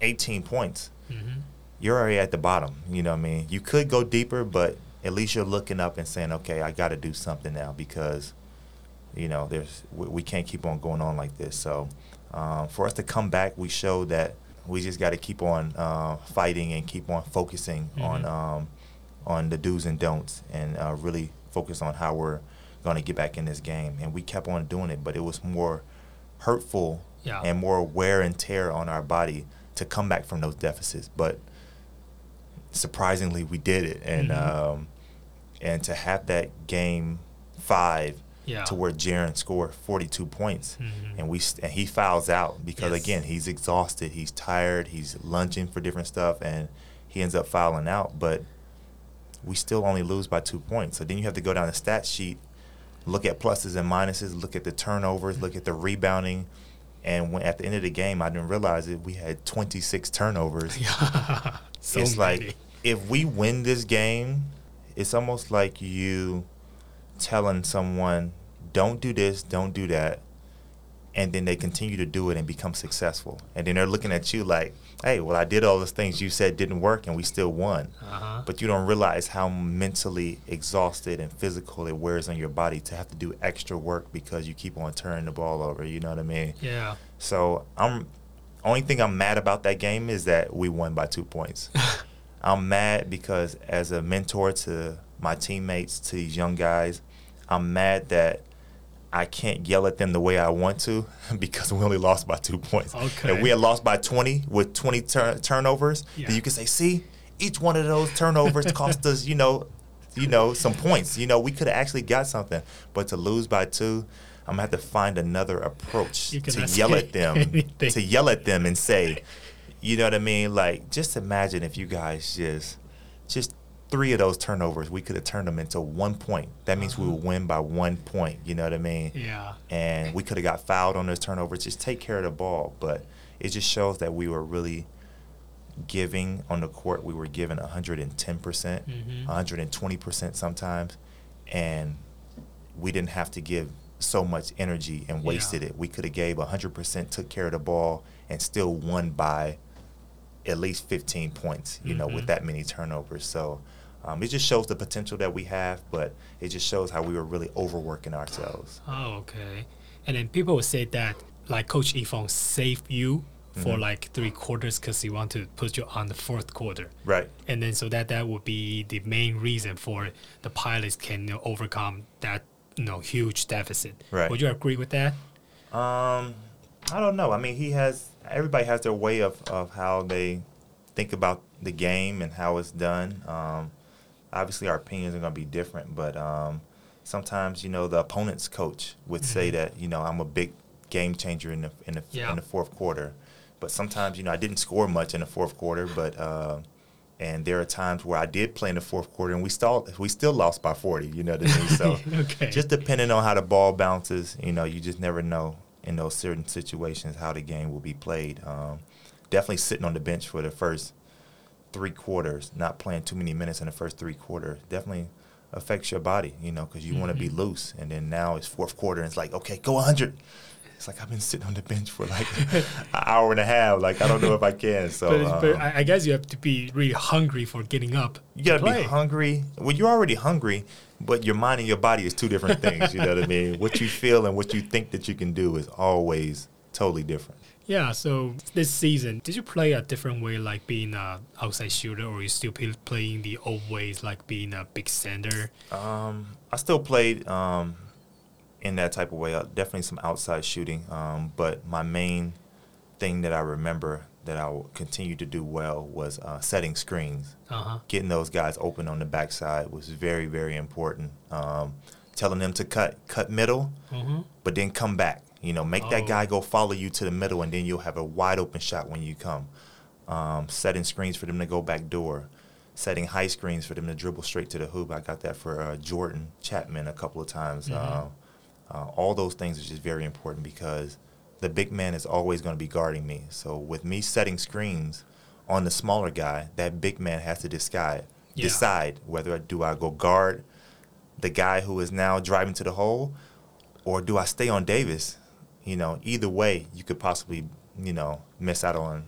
18 points, Mhm. you're already at the bottom. You know what I mean? You could go deeper, but at least you're looking up and saying, "Okay, I got to do something now because you know there's we, we can't keep on going on like this." So um, for us to come back, we show that we just got to keep on uh, fighting and keep on focusing on Mhm. um, on the do's and don'ts and uh, really focus on how we're going to get back in this game. And we kept on doing it, but it was more hurtful Yeah. and more wear and tear on our body to come back from those deficits. But surprisingly, we did it, and Mhm. um, and to have that game five Yeah. to where Jaron scored 42 points, Mhm. and we and he fouls out because Yes. again he's exhausted, he's tired, he's lunging for different stuff, and he ends up fouling out. But we still only lose by two points. So then you have to go down the stat sheet, look at pluses and minuses, look at the turnovers, look at the rebounding. And when at the end of the game, I didn't realize it. We had 26 turnovers. Yeah. so it's many. like if we win this game, it's almost like you telling someone, "Don't do this, don't do that," and then they continue to do it and become successful. And then they're looking at you like, "Hey, well, I did all those things you said didn't work, and we still won." Uh-huh. But you don't realize how mentally exhausted and physical it wears on your body to have to do extra work because you keep on turning the ball over. You know what I mean? yeah. So I'm only thing I'm mad about that game is that we won by two points. I'm mad because as a mentor to my teammates, to these young guys, I'm mad that I can't yell at them the way I want to because we only lost by two points. Okay. If we had lost by 20 with 20 tur- turnovers, Yeah. then you could say, see, each one of those turnovers cost us, you know, you know, some points. You know, we could have actually got something. But to lose by two, I'm gonna have to find another approach to yell at them, anything. to yell at them and say, You know what I mean? Like, just imagine if you guys just, just three of those turnovers, we could have turned them into one point. That means we Uh-huh. would win by one point. You know what I mean? Yeah. And we could have got fouled on those turnovers. Just take care of the ball. But it just shows that we were really giving on the court. We were giving 110 percent, Mhm. 120 percent sometimes, and we didn't have to give so much energy and wasted Yeah. it. We could have gave 100 percent, took care of the ball, and still won by at least 15 points. You know, Mhm. with that many turnovers. So. Um, it just shows the potential that we have, but it just shows how we were really overworking ourselves. Oh, okay. And then people would say that like Coach Yifeng saved you for Mhm. like three quarters because he wanted to put you on the fourth quarter, Right. and then so that that would be the main reason for the pilots can you know, overcome that you know huge deficit. Right. Would you agree with that? Um, I don't know. I mean, he has everybody has their way of, of how they think about the game and how it's done. Um, obviously, our opinions are going to be different, but um, sometimes you know the opponent's coach would say Mhm. that you know I'm a big game changer in the in the Yeah. in the fourth quarter, but sometimes you know I didn't score much in the fourth quarter, but. Uh, and there are times where I did play in the fourth quarter, and we still we still lost by forty. You know what I mean? So okay. just depending on how the ball bounces, you know, you just never know in those certain situations how the game will be played. Um, definitely sitting on the bench for the first three quarters, not playing too many minutes in the first three quarters, definitely affects your body, you know, because you want to be loose. And then now it's fourth quarter, and it's like, okay, go 100. It's like I've been sitting on the bench for like an hour and a half. Like I don't know if I can. So but, but um, I I guess you have to be really hungry for getting up. you gotta to play. be hungry. Well, you're already hungry, but your mind and your body is two different things. You know what I mean? What you feel and what you think that you can do is always totally different. Yeah, so this season, did you play a different way, like being a outside shooter, or you still play, playing the old ways, like being a big center? Um, I still played um, in that type of way. Uh, definitely some outside shooting, um, but my main thing that I remember that I will continue to do well was uh, setting screens. Uh huh. getting those guys open on the backside was very, very important. Um, telling them to cut, cut middle, Mm-hmm. but then come back. You know, make that Oh. guy go follow you to the middle, and then you'll have a wide open shot when you come. Um, setting screens for them to go back door, setting high screens for them to dribble straight to the hoop. I got that for uh, Jordan Chapman a couple of times. Mhm. Uh, uh, all those things are just very important because the big man is always going to be guarding me. So with me setting screens on the smaller guy, that big man has to decide Yeah. decide whether I- do I go guard the guy who is now driving to the hole, or do I stay on Davis? You know, either way, you could possibly you know miss out on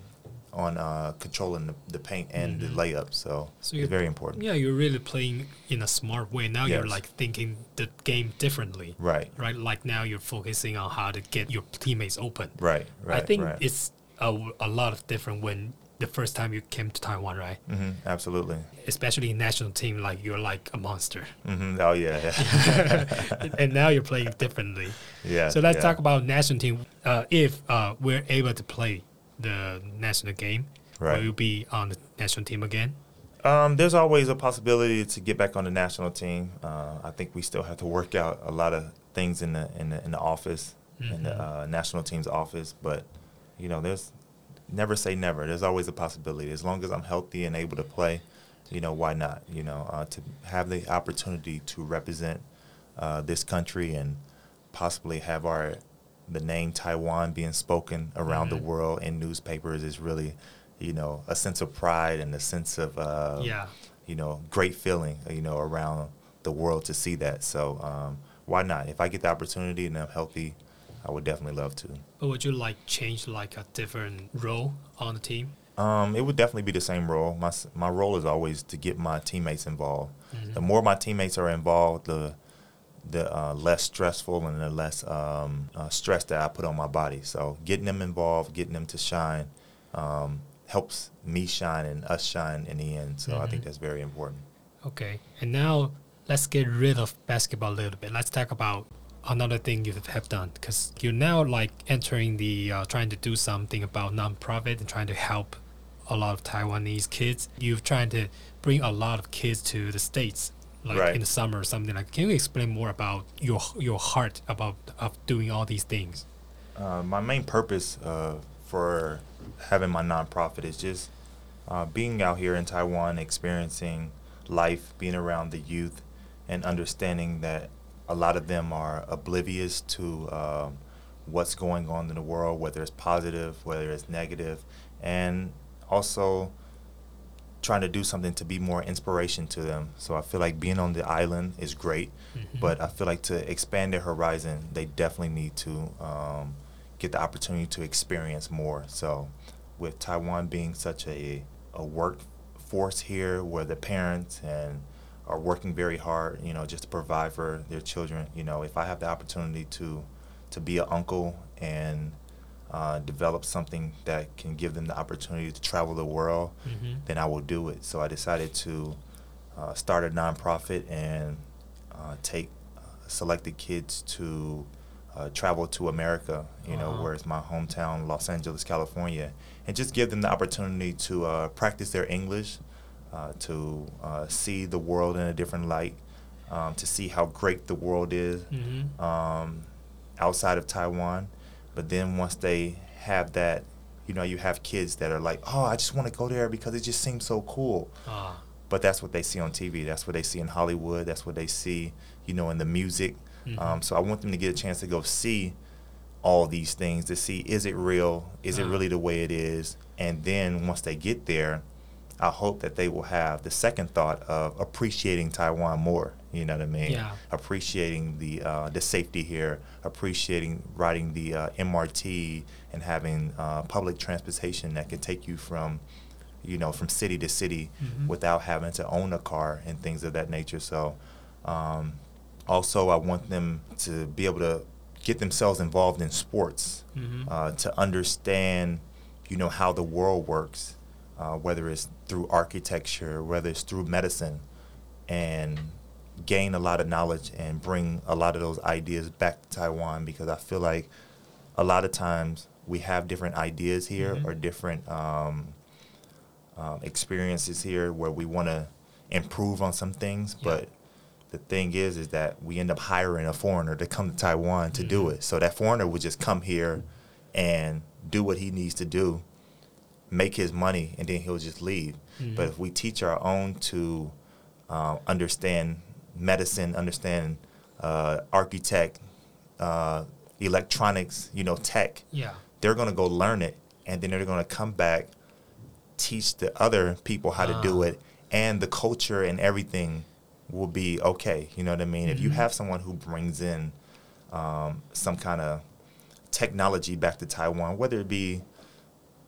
on uh, controlling the, the paint and Mhm. the layup. So, So it's very important. Yeah, you're really playing in a smart way. Now you're like thinking the game differently, Right, right? Like now you're focusing on how to get your teammates open. right, right. I think right. it's a, a lot of different when the first time you came to Taiwan, right? hmm absolutely. Especially in national team, like you're like a monster, hmm Oh yeah, yeah. and now you're playing differently. yeah. So let's yeah. talk about national team. Uh, if uh, we're able to play the national game, Right. will you be on the national team again? Um, there's always a possibility to get back on the national team. Uh, I think we still have to work out a lot of things in the in the, in the office, in the Mhm. uh, national team's office. But you know, there's never say never. There's always a possibility. As long as I'm healthy and able to play, you know, why not? You know, uh, to have the opportunity to represent uh, this country and possibly have our the name Taiwan being spoken around Mhm. the world in newspapers is really, you know, a sense of pride and a sense of uh, yeah. you know, great feeling, you know, around the world to see that. So um, why not? If I get the opportunity and I'm healthy, I would definitely love to. But would you like change like a different role on the team? Um, it would definitely be the same role. My my role is always to get my teammates involved. Mhm. The more my teammates are involved, the the uh, less stressful and the less um, uh, stress that I put on my body. So getting them involved, getting them to shine, um, helps me shine and us shine in the end. So I think Mhm. that's very important. Okay, and now let's get rid of basketball a little bit. Let's talk about another thing you have done because you're now like entering the uh, trying to do something about nonprofit and trying to help a lot of Taiwanese kids. You're trying to bring a lot of kids to the states, like Right. in the summer or something. Like, can you explain more about your your heart about of doing all these things? Uh, my main purpose uh, for having my nonprofit is just uh, being out here in Taiwan, experiencing life, being around the youth, and understanding that a lot of them are oblivious to um, what's going on in the world, whether it's positive, whether it's negative, and also trying to do something to be more inspiration to them. So I feel like being on the island is great, mm-hmm. but I feel like to expand their horizon, they definitely need to um, get the opportunity to experience more. So with Taiwan being such a, a workforce here where the parents and are working very hard, you know, just to provide for their children, you know, if I have the opportunity to to be an uncle and uh, develop something that can give them the opportunity to travel the world, mm-hmm. then I will do it. So I decided to uh, start a nonprofit and uh, take uh, selected kids to uh, travel to America, you uh-huh. know, where it's my hometown, Los Angeles, California, and just give them the opportunity to uh, practice their English, to see the world in a different light, um, to see how great the world is mm-hmm. um, outside of Taiwan but then once they have that, you know, you have kids that are like, oh, I just want to go there because it just seems so cool. Ah. But that's what they see on TV. That's what they see in Hollywood. That's what they see, you know, in the music. Mm-hmm. Um, so I want them to get a chance to go see all these things to see is it real? Is it really the way it is? And then once they get there, I hope that they will have the second thought of appreciating Taiwan more. You know what I mean? Yeah. Appreciating the uh, the safety here, appreciating riding the uh, MRT and having uh, public transportation that can take you from, you know, from city to city mm-hmm. without having to own a car and things of that nature. So, um, also I want them to be able to get themselves involved in sports, mm-hmm. Uh, to understand, you know, how the world works uh, whether it's through architecture, whether it's through medicine, and gain a lot of knowledge and bring a lot of those ideas back to Taiwan because I feel like a lot of times we have different ideas here mm-hmm. or different um, um, experiences here where we want to improve on some things, yeah. but the thing is, is that we end up hiring a foreigner to come to Taiwan to mm-hmm. do it. So that foreigner would just come here and do what he needs to do make his money and then he'll just leave. Mm-hmm. But if we teach our own to uh, understand medicine, understand uh, architect, uh, electronics, you know, tech, yeah, they're gonna go learn it, and then they're gonna come back, teach the other people how to do ah. it, and the culture and everything will be okay. You know what I mean? Mm-hmm. If you mm-hmm. have someone who brings in um, some kind of technology back to Taiwan, whether it be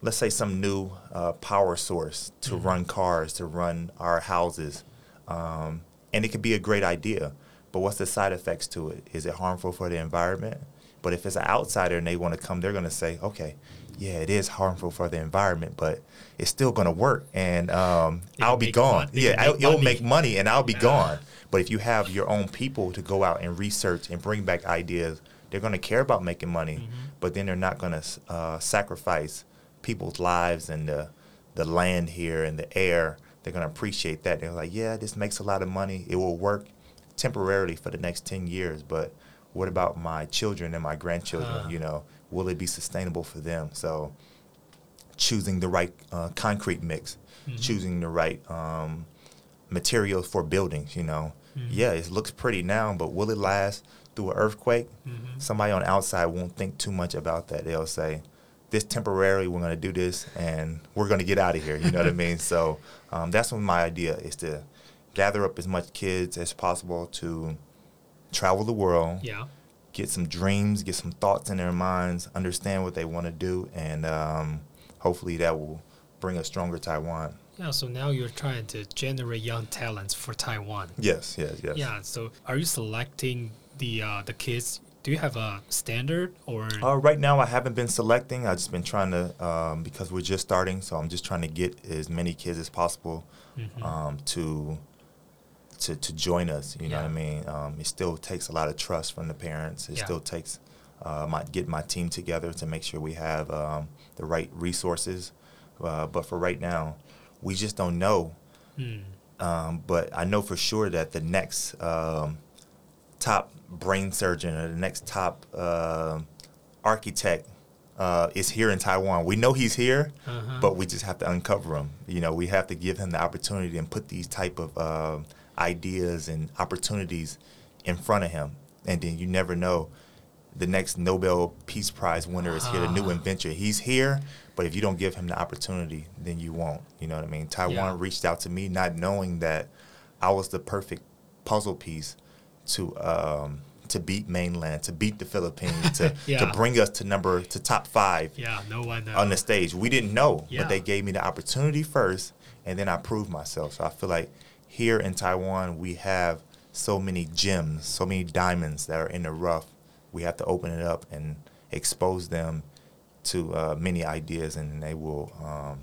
let's say some new uh, power source to mm-hmm. run cars, to run our houses, um, and it could be a great idea. But what's the side effects to it? Is it harmful for the environment? But if it's an outsider and they want to come, they're going to say, okay, yeah, it is harmful for the environment, but it's still going to work, and um, I'll be gone. yeah, make it'll make money, and I'll be gone. But if you have your own people to go out and research and bring back ideas, they're going to care about making money, mm-hmm. but then they're not going to uh, sacrifice people's lives and the the land here and the air, they're going to appreciate that. They're like, yeah, this makes a lot of money. It will work temporarily for the next 10 years, but what about my children and my grandchildren? Uh. You know, will it be sustainable for them? So choosing the right uh, concrete mix, mm-hmm. choosing the right um, materials for buildings, you know. Mm-hmm. Yeah, it looks pretty now, but will it last through an earthquake? Mm-hmm. Somebody on the outside won't think too much about that. They'll say, this temporarily, we're going to do this, and we're going to get out of here. You know what I mean? So um, that's what my idea is to gather up as much kids as possible to travel the world. Yeah. Get some dreams, get some thoughts in their minds, understand what they want to do, and um, hopefully that will bring a stronger Taiwan. Yeah, so now you're trying to generate young talents for Taiwan. Yes, yes, yes. Yeah, so are you selecting the uh, the kids do you have a standard or? Uh, right now, I haven't been selecting. I've just been trying to um, because we're just starting, so I'm just trying to get as many kids as possible mm-hmm. um, to to to join us. You yeah. know what I mean? Um, it still takes a lot of trust from the parents. It yeah. still takes uh, my get my team together to make sure we have um, the right resources. Uh, but for right now, we just don't know. Mm. but I know for sure that the next um, top brain surgeon or the next top uh, architect uh, is here in Taiwan. We know he's here, Uh-huh. but we just have to uncover him. You know, we have to give him the opportunity and put these type of uh, ideas and opportunities in front of him. And then you never know. The next Nobel Peace Prize winner is here, the new Ah. inventor. He's here, but if you don't give him the opportunity, then you won't. You know what I mean? Taiwan Yeah. reached out to me, not knowing that I was the perfect puzzle piece to um, to beat mainland, to beat the Philippines, to, Yeah. to bring us to number to top five Yeah, no one. Uh, on the stage. We didn't know, Yeah. but they gave me the opportunity first, and then I proved myself. So I feel like here in Taiwan, we have so many gems, so many diamonds that are in the rough. We have to open it up and expose them to uh, many ideas, and they will, um,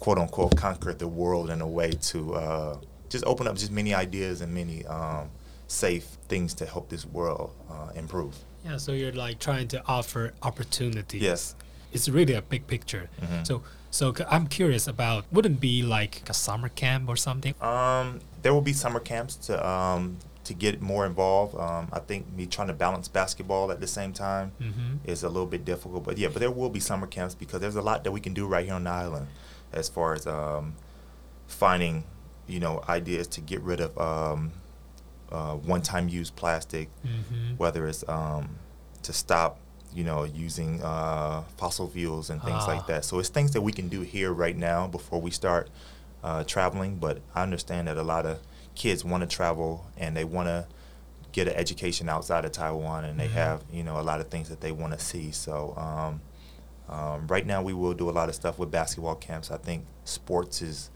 quote unquote, conquer the world in a way to uh, just open up just many ideas and many um, safe things to help this world uh, improve. yeah, so you're like trying to offer opportunity. Yes. it's really a big picture. Mhm. So, so I'm curious about wouldn't be like a summer camp or something? Um, there will be summer camps to um, to get more involved. Um, I think me trying to balance basketball at the same time Mm-hmm. is a little bit difficult. But yeah, but there will be summer camps because there's a lot that we can do right here on the island, as far as um, finding, you know, ideas to get rid of um, uh, one-time use plastic, Mm-hmm. whether it's um, to stop, you know, using uh, fossil fuels and things Ah. like that. So it's things that we can do here right now before we start uh, traveling. But I understand that a lot of kids want to travel and they want to get an education outside of Taiwan, and they Mhm. have, you know, a lot of things that they want to see. So um, um, right now, we will do a lot of stuff with basketball camps. I think sports is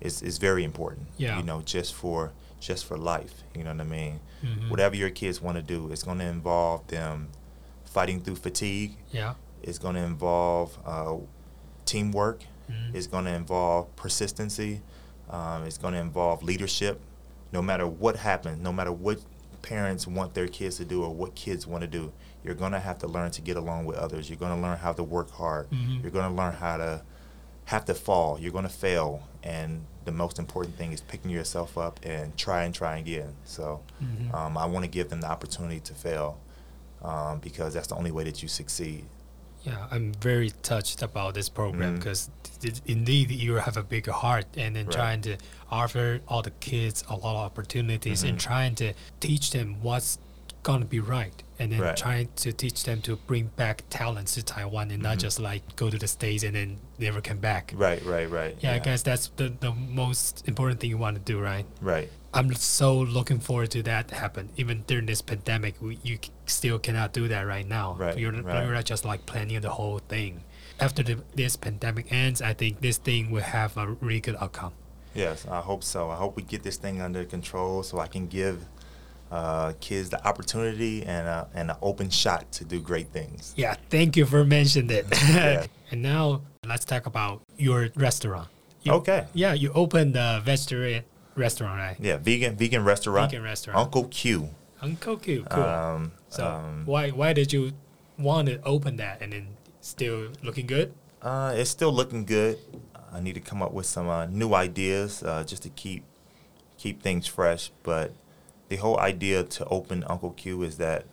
is, is very important. Yeah. You know, just for just for life. You know what I mean? Mhm. Whatever your kids want to do, it's going to involve them fighting through fatigue. Yeah. It's going to involve uh, teamwork. Mhm. It's going to involve persistency. Um, it's going to involve leadership. No matter what happens, no matter what parents want their kids to do or what kids want to do, you're going to have to learn to get along with others. You're going to learn how to work hard. Mhm. You're going to learn how to have to fall. You're going to fail. And the most important thing is picking yourself up and try and try again. So Mhm. um, I want to give them the opportunity to fail um, because that's the only way that you succeed. Yeah, I'm very touched about this program because indeed you have a big heart and then Right. trying to offer all the kids a lot of opportunities and Mhm. trying to teach them what's gonna be right and then Right. trying to teach them to bring back talents to Taiwan and not Mhm. just like go to the States and then never come back. Right, right, right. Yeah, I guess that's the, the most important thing you want to do, right? Right. I'm so looking forward to that happen. Even during this pandemic, we, you still cannot do that right now. Right, You're, right. you're not just like planning the whole thing. After the, this pandemic ends, I think this thing will have a really good outcome. Yes, I hope so. I hope we get this thing under control so I can give uh, kids the opportunity and a, and an open shot to do great things. Yeah, thank you for mentioning it. Yeah. and now let's talk about your restaurant. You- Okay. Yeah, you opened a vegetarian restaurant, right? Yeah, vegan vegan restaurant. Vegan restaurant. Uncle Q. Uncle Q, cool. Um, so um, why why did you want to open that and then still looking good? Uh, it's still looking good. I need to come up with some uh, new ideas uh, just to keep keep things fresh. But the whole idea to open Uncle Q is that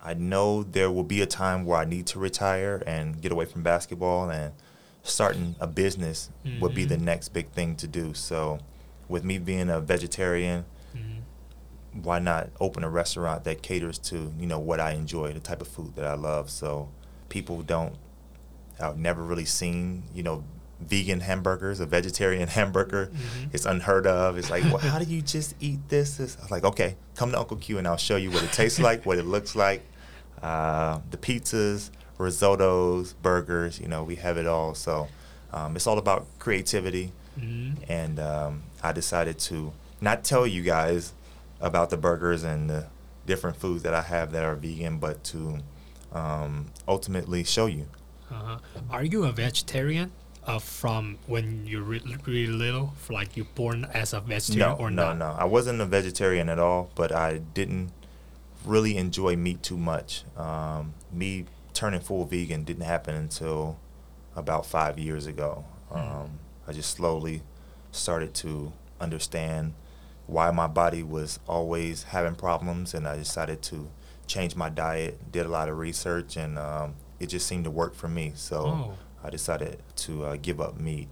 I know there will be a time where I need to retire and get away from basketball, and starting a business would be the Mhm. next big thing to do. So, with me being a vegetarian, Mhm. why not open a restaurant that caters to you know what I enjoy, the type of food that I love. So people don't, I've never really seen you know vegan hamburgers, a vegetarian hamburger. Mhm. It's unheard of. It's like, well, how do you just eat this? It's I was like, okay, come to Uncle Q and I'll show you what it tastes like, what it looks like, uh, the pizzas, risottos, burgers. You know, we have it all. So um, it's all about creativity Mhm. and um, I decided to not tell you guys about the burgers and the different foods that I have that are vegan, but to um, ultimately show you. Uh-huh. Are you a vegetarian? Uh, from when you're re- really little, for like you born as a vegetarian No, or no, not? no. I wasn't a vegetarian at all, but I didn't really enjoy meat too much. Um, me turning full vegan didn't happen until about five years ago. Hmm. Um, I just slowly started to understand why my body was always having problems, and I decided to change my diet. Did a lot of research and um, it just seemed to work for me. So Oh. I decided to uh, give up meat.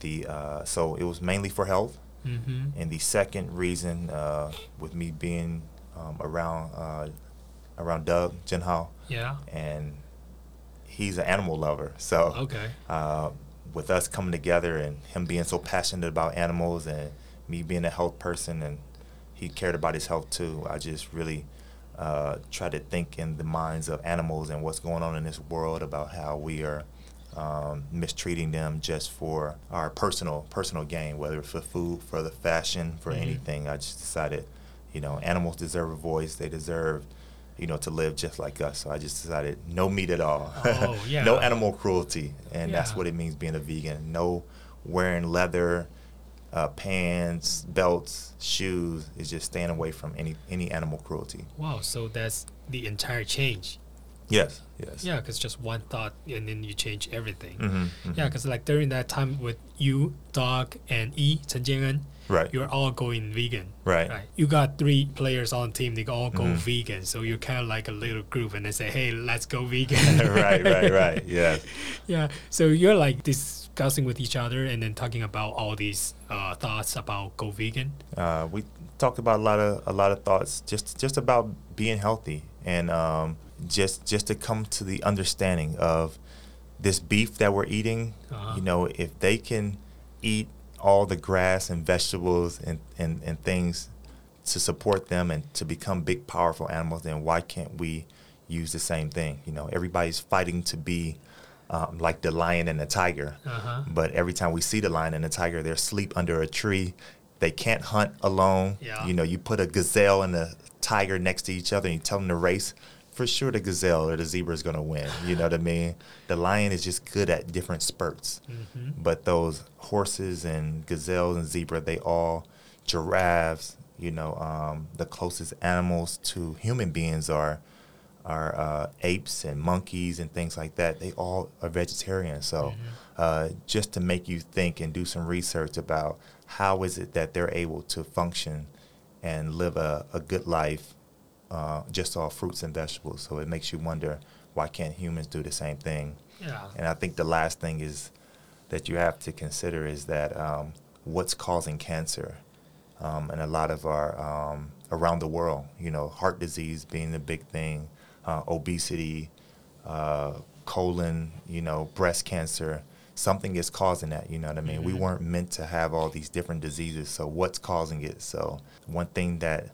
The uh, so it was mainly for health, Mm-hmm. and the second reason uh, with me being um, around uh, around Doug Jinhao, Yeah. and he's an animal lover. So Okay. uh, with us coming together and him being so passionate about animals and me being a health person and he cared about his health too, I just really uh, try to think in the minds of animals and what's going on in this world about how we are um, mistreating them just for our personal personal gain, whether for food, for the fashion, for Mhm. anything. I just decided, you know, animals deserve a voice. They deserve, you know, to live just like us. So I just decided no meat at all. Oh, yeah. no animal cruelty, and that's what it means being a vegan. No wearing leather, uh, pants, belts, shoes. It's just staying away from any any animal cruelty. Wow. So that's the entire change. Yes. Yes. Yeah, because just one thought and then you change everything. hmm Yeah, because like during that time with you, Dog, and E, Chen Jian'en, Right. you're all going vegan. Right. Right. You got three players on the team, they all go Mhm. vegan. So you're kind of like a little group and they say, hey, let's go vegan. right. Right. Right. Yeah. Yeah. So you're like discussing with each other and then talking about all these uh, thoughts about go vegan. Uh, we talked about a lot of a lot of thoughts, just just about being healthy and um, just just to come to the understanding of this beef that we're eating. Uh-huh. You know, if they can eat all the grass and vegetables and, and, and things to support them and to become big, powerful animals, then why can't we use the same thing? You know, everybody's fighting to be um, like the lion and the tiger. Uh-huh. But every time we see the lion and the tiger, they're asleep under a tree. They can't hunt alone. Yeah. You know, you put a gazelle and a tiger next to each other and you tell them to race. For sure, the gazelle or the zebra is going to win. You know what I mean? The lion is just good at different spurts. hmm But those horses and gazelles and zebra, they all, giraffes, you know, um, the closest animals to human beings are are uh, apes and monkeys and things like that. They all are vegetarian. So uh, just to make you think and do some research about how is it that they're able to function and live a, a good life uh, just all fruits and vegetables. So it makes you wonder why can't humans do the same thing? Yeah. And I think the last thing is that you have to consider is that um, what's causing cancer, um, and a lot of our um, around the world, you know, heart disease being the big thing, uh, obesity, uh, colon, you know, breast cancer. Something is causing that. You know what I mean? We Mhm. weren't meant to have all these different diseases. So what's causing it? So one thing that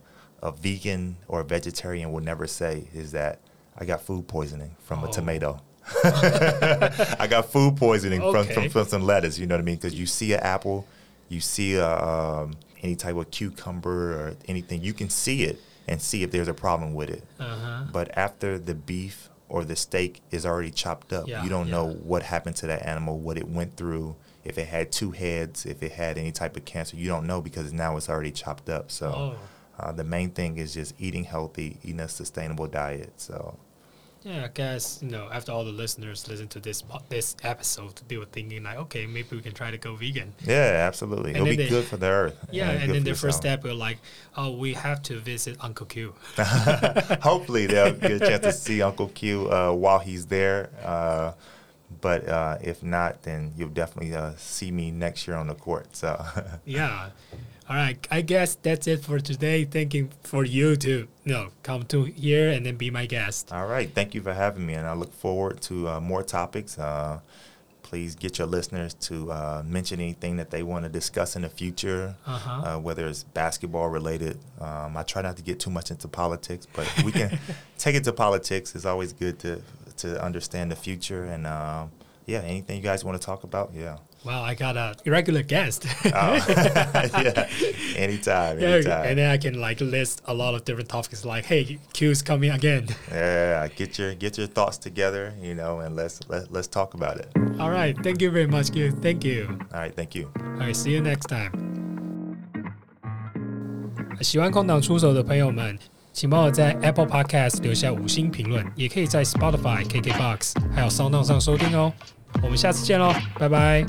a vegan or a vegetarian will never say is that I got food poisoning from Oh. a tomato. I got food poisoning from, Okay. from, from some lettuce. You know what I mean? Because you see an apple, you see a, um, any type of cucumber or anything, you can see it and see if there's a problem with it. Uh-huh. But after the beef or the steak is already chopped up, Yeah, you don't know what happened to that animal, what it went through, if it had two heads, if it had any type of cancer. You don't know because now it's already chopped up. So Oh. Uh, the main thing is just eating healthy, eating a sustainable diet. So Yeah, I guess you know after all the listeners listen to this this episode, they were thinking like, okay, maybe we can try to go vegan. yeah, absolutely. And It'll be they- good for the earth. Yeah, and good then the first step we're like, oh, we have to visit Uncle Q. Hopefully, they'll get a chance to see Uncle Q uh, while he's there. Uh, but uh, if not, then you'll definitely uh, see me next year on the court. So, Yeah. All right. I guess that's it for today. Thank you for you to you know come to here and then be my guest. all right. Thank you for having me, and I look forward to uh, more topics. Uh, please get your listeners to uh, mention anything that they want to discuss in the future, Uh-huh. uh, whether it's basketball related. Um, I try not to get too much into politics, but we can take it to politics. It's always good to to understand the future and. Um, yeah, anything you guys want to talk about? Yeah. Wow, I got a irregular guest. Oh, yeah. Anytime, Yeah, anytime. and then I can like list a lot of different topics like, hey, Q's coming again. yeah, get your get your thoughts together, you know, and let's let, let's talk about it. All right. Thank you very much, Q. Thank you. All right, thank you. All right, see you next time. 喜欢空档出手的朋友们，请帮我在 Apple Podcast 留下五星评论，也可以在 Spotify、KKBox 还有 Sound 上收听哦。 我们下次见喽拜拜。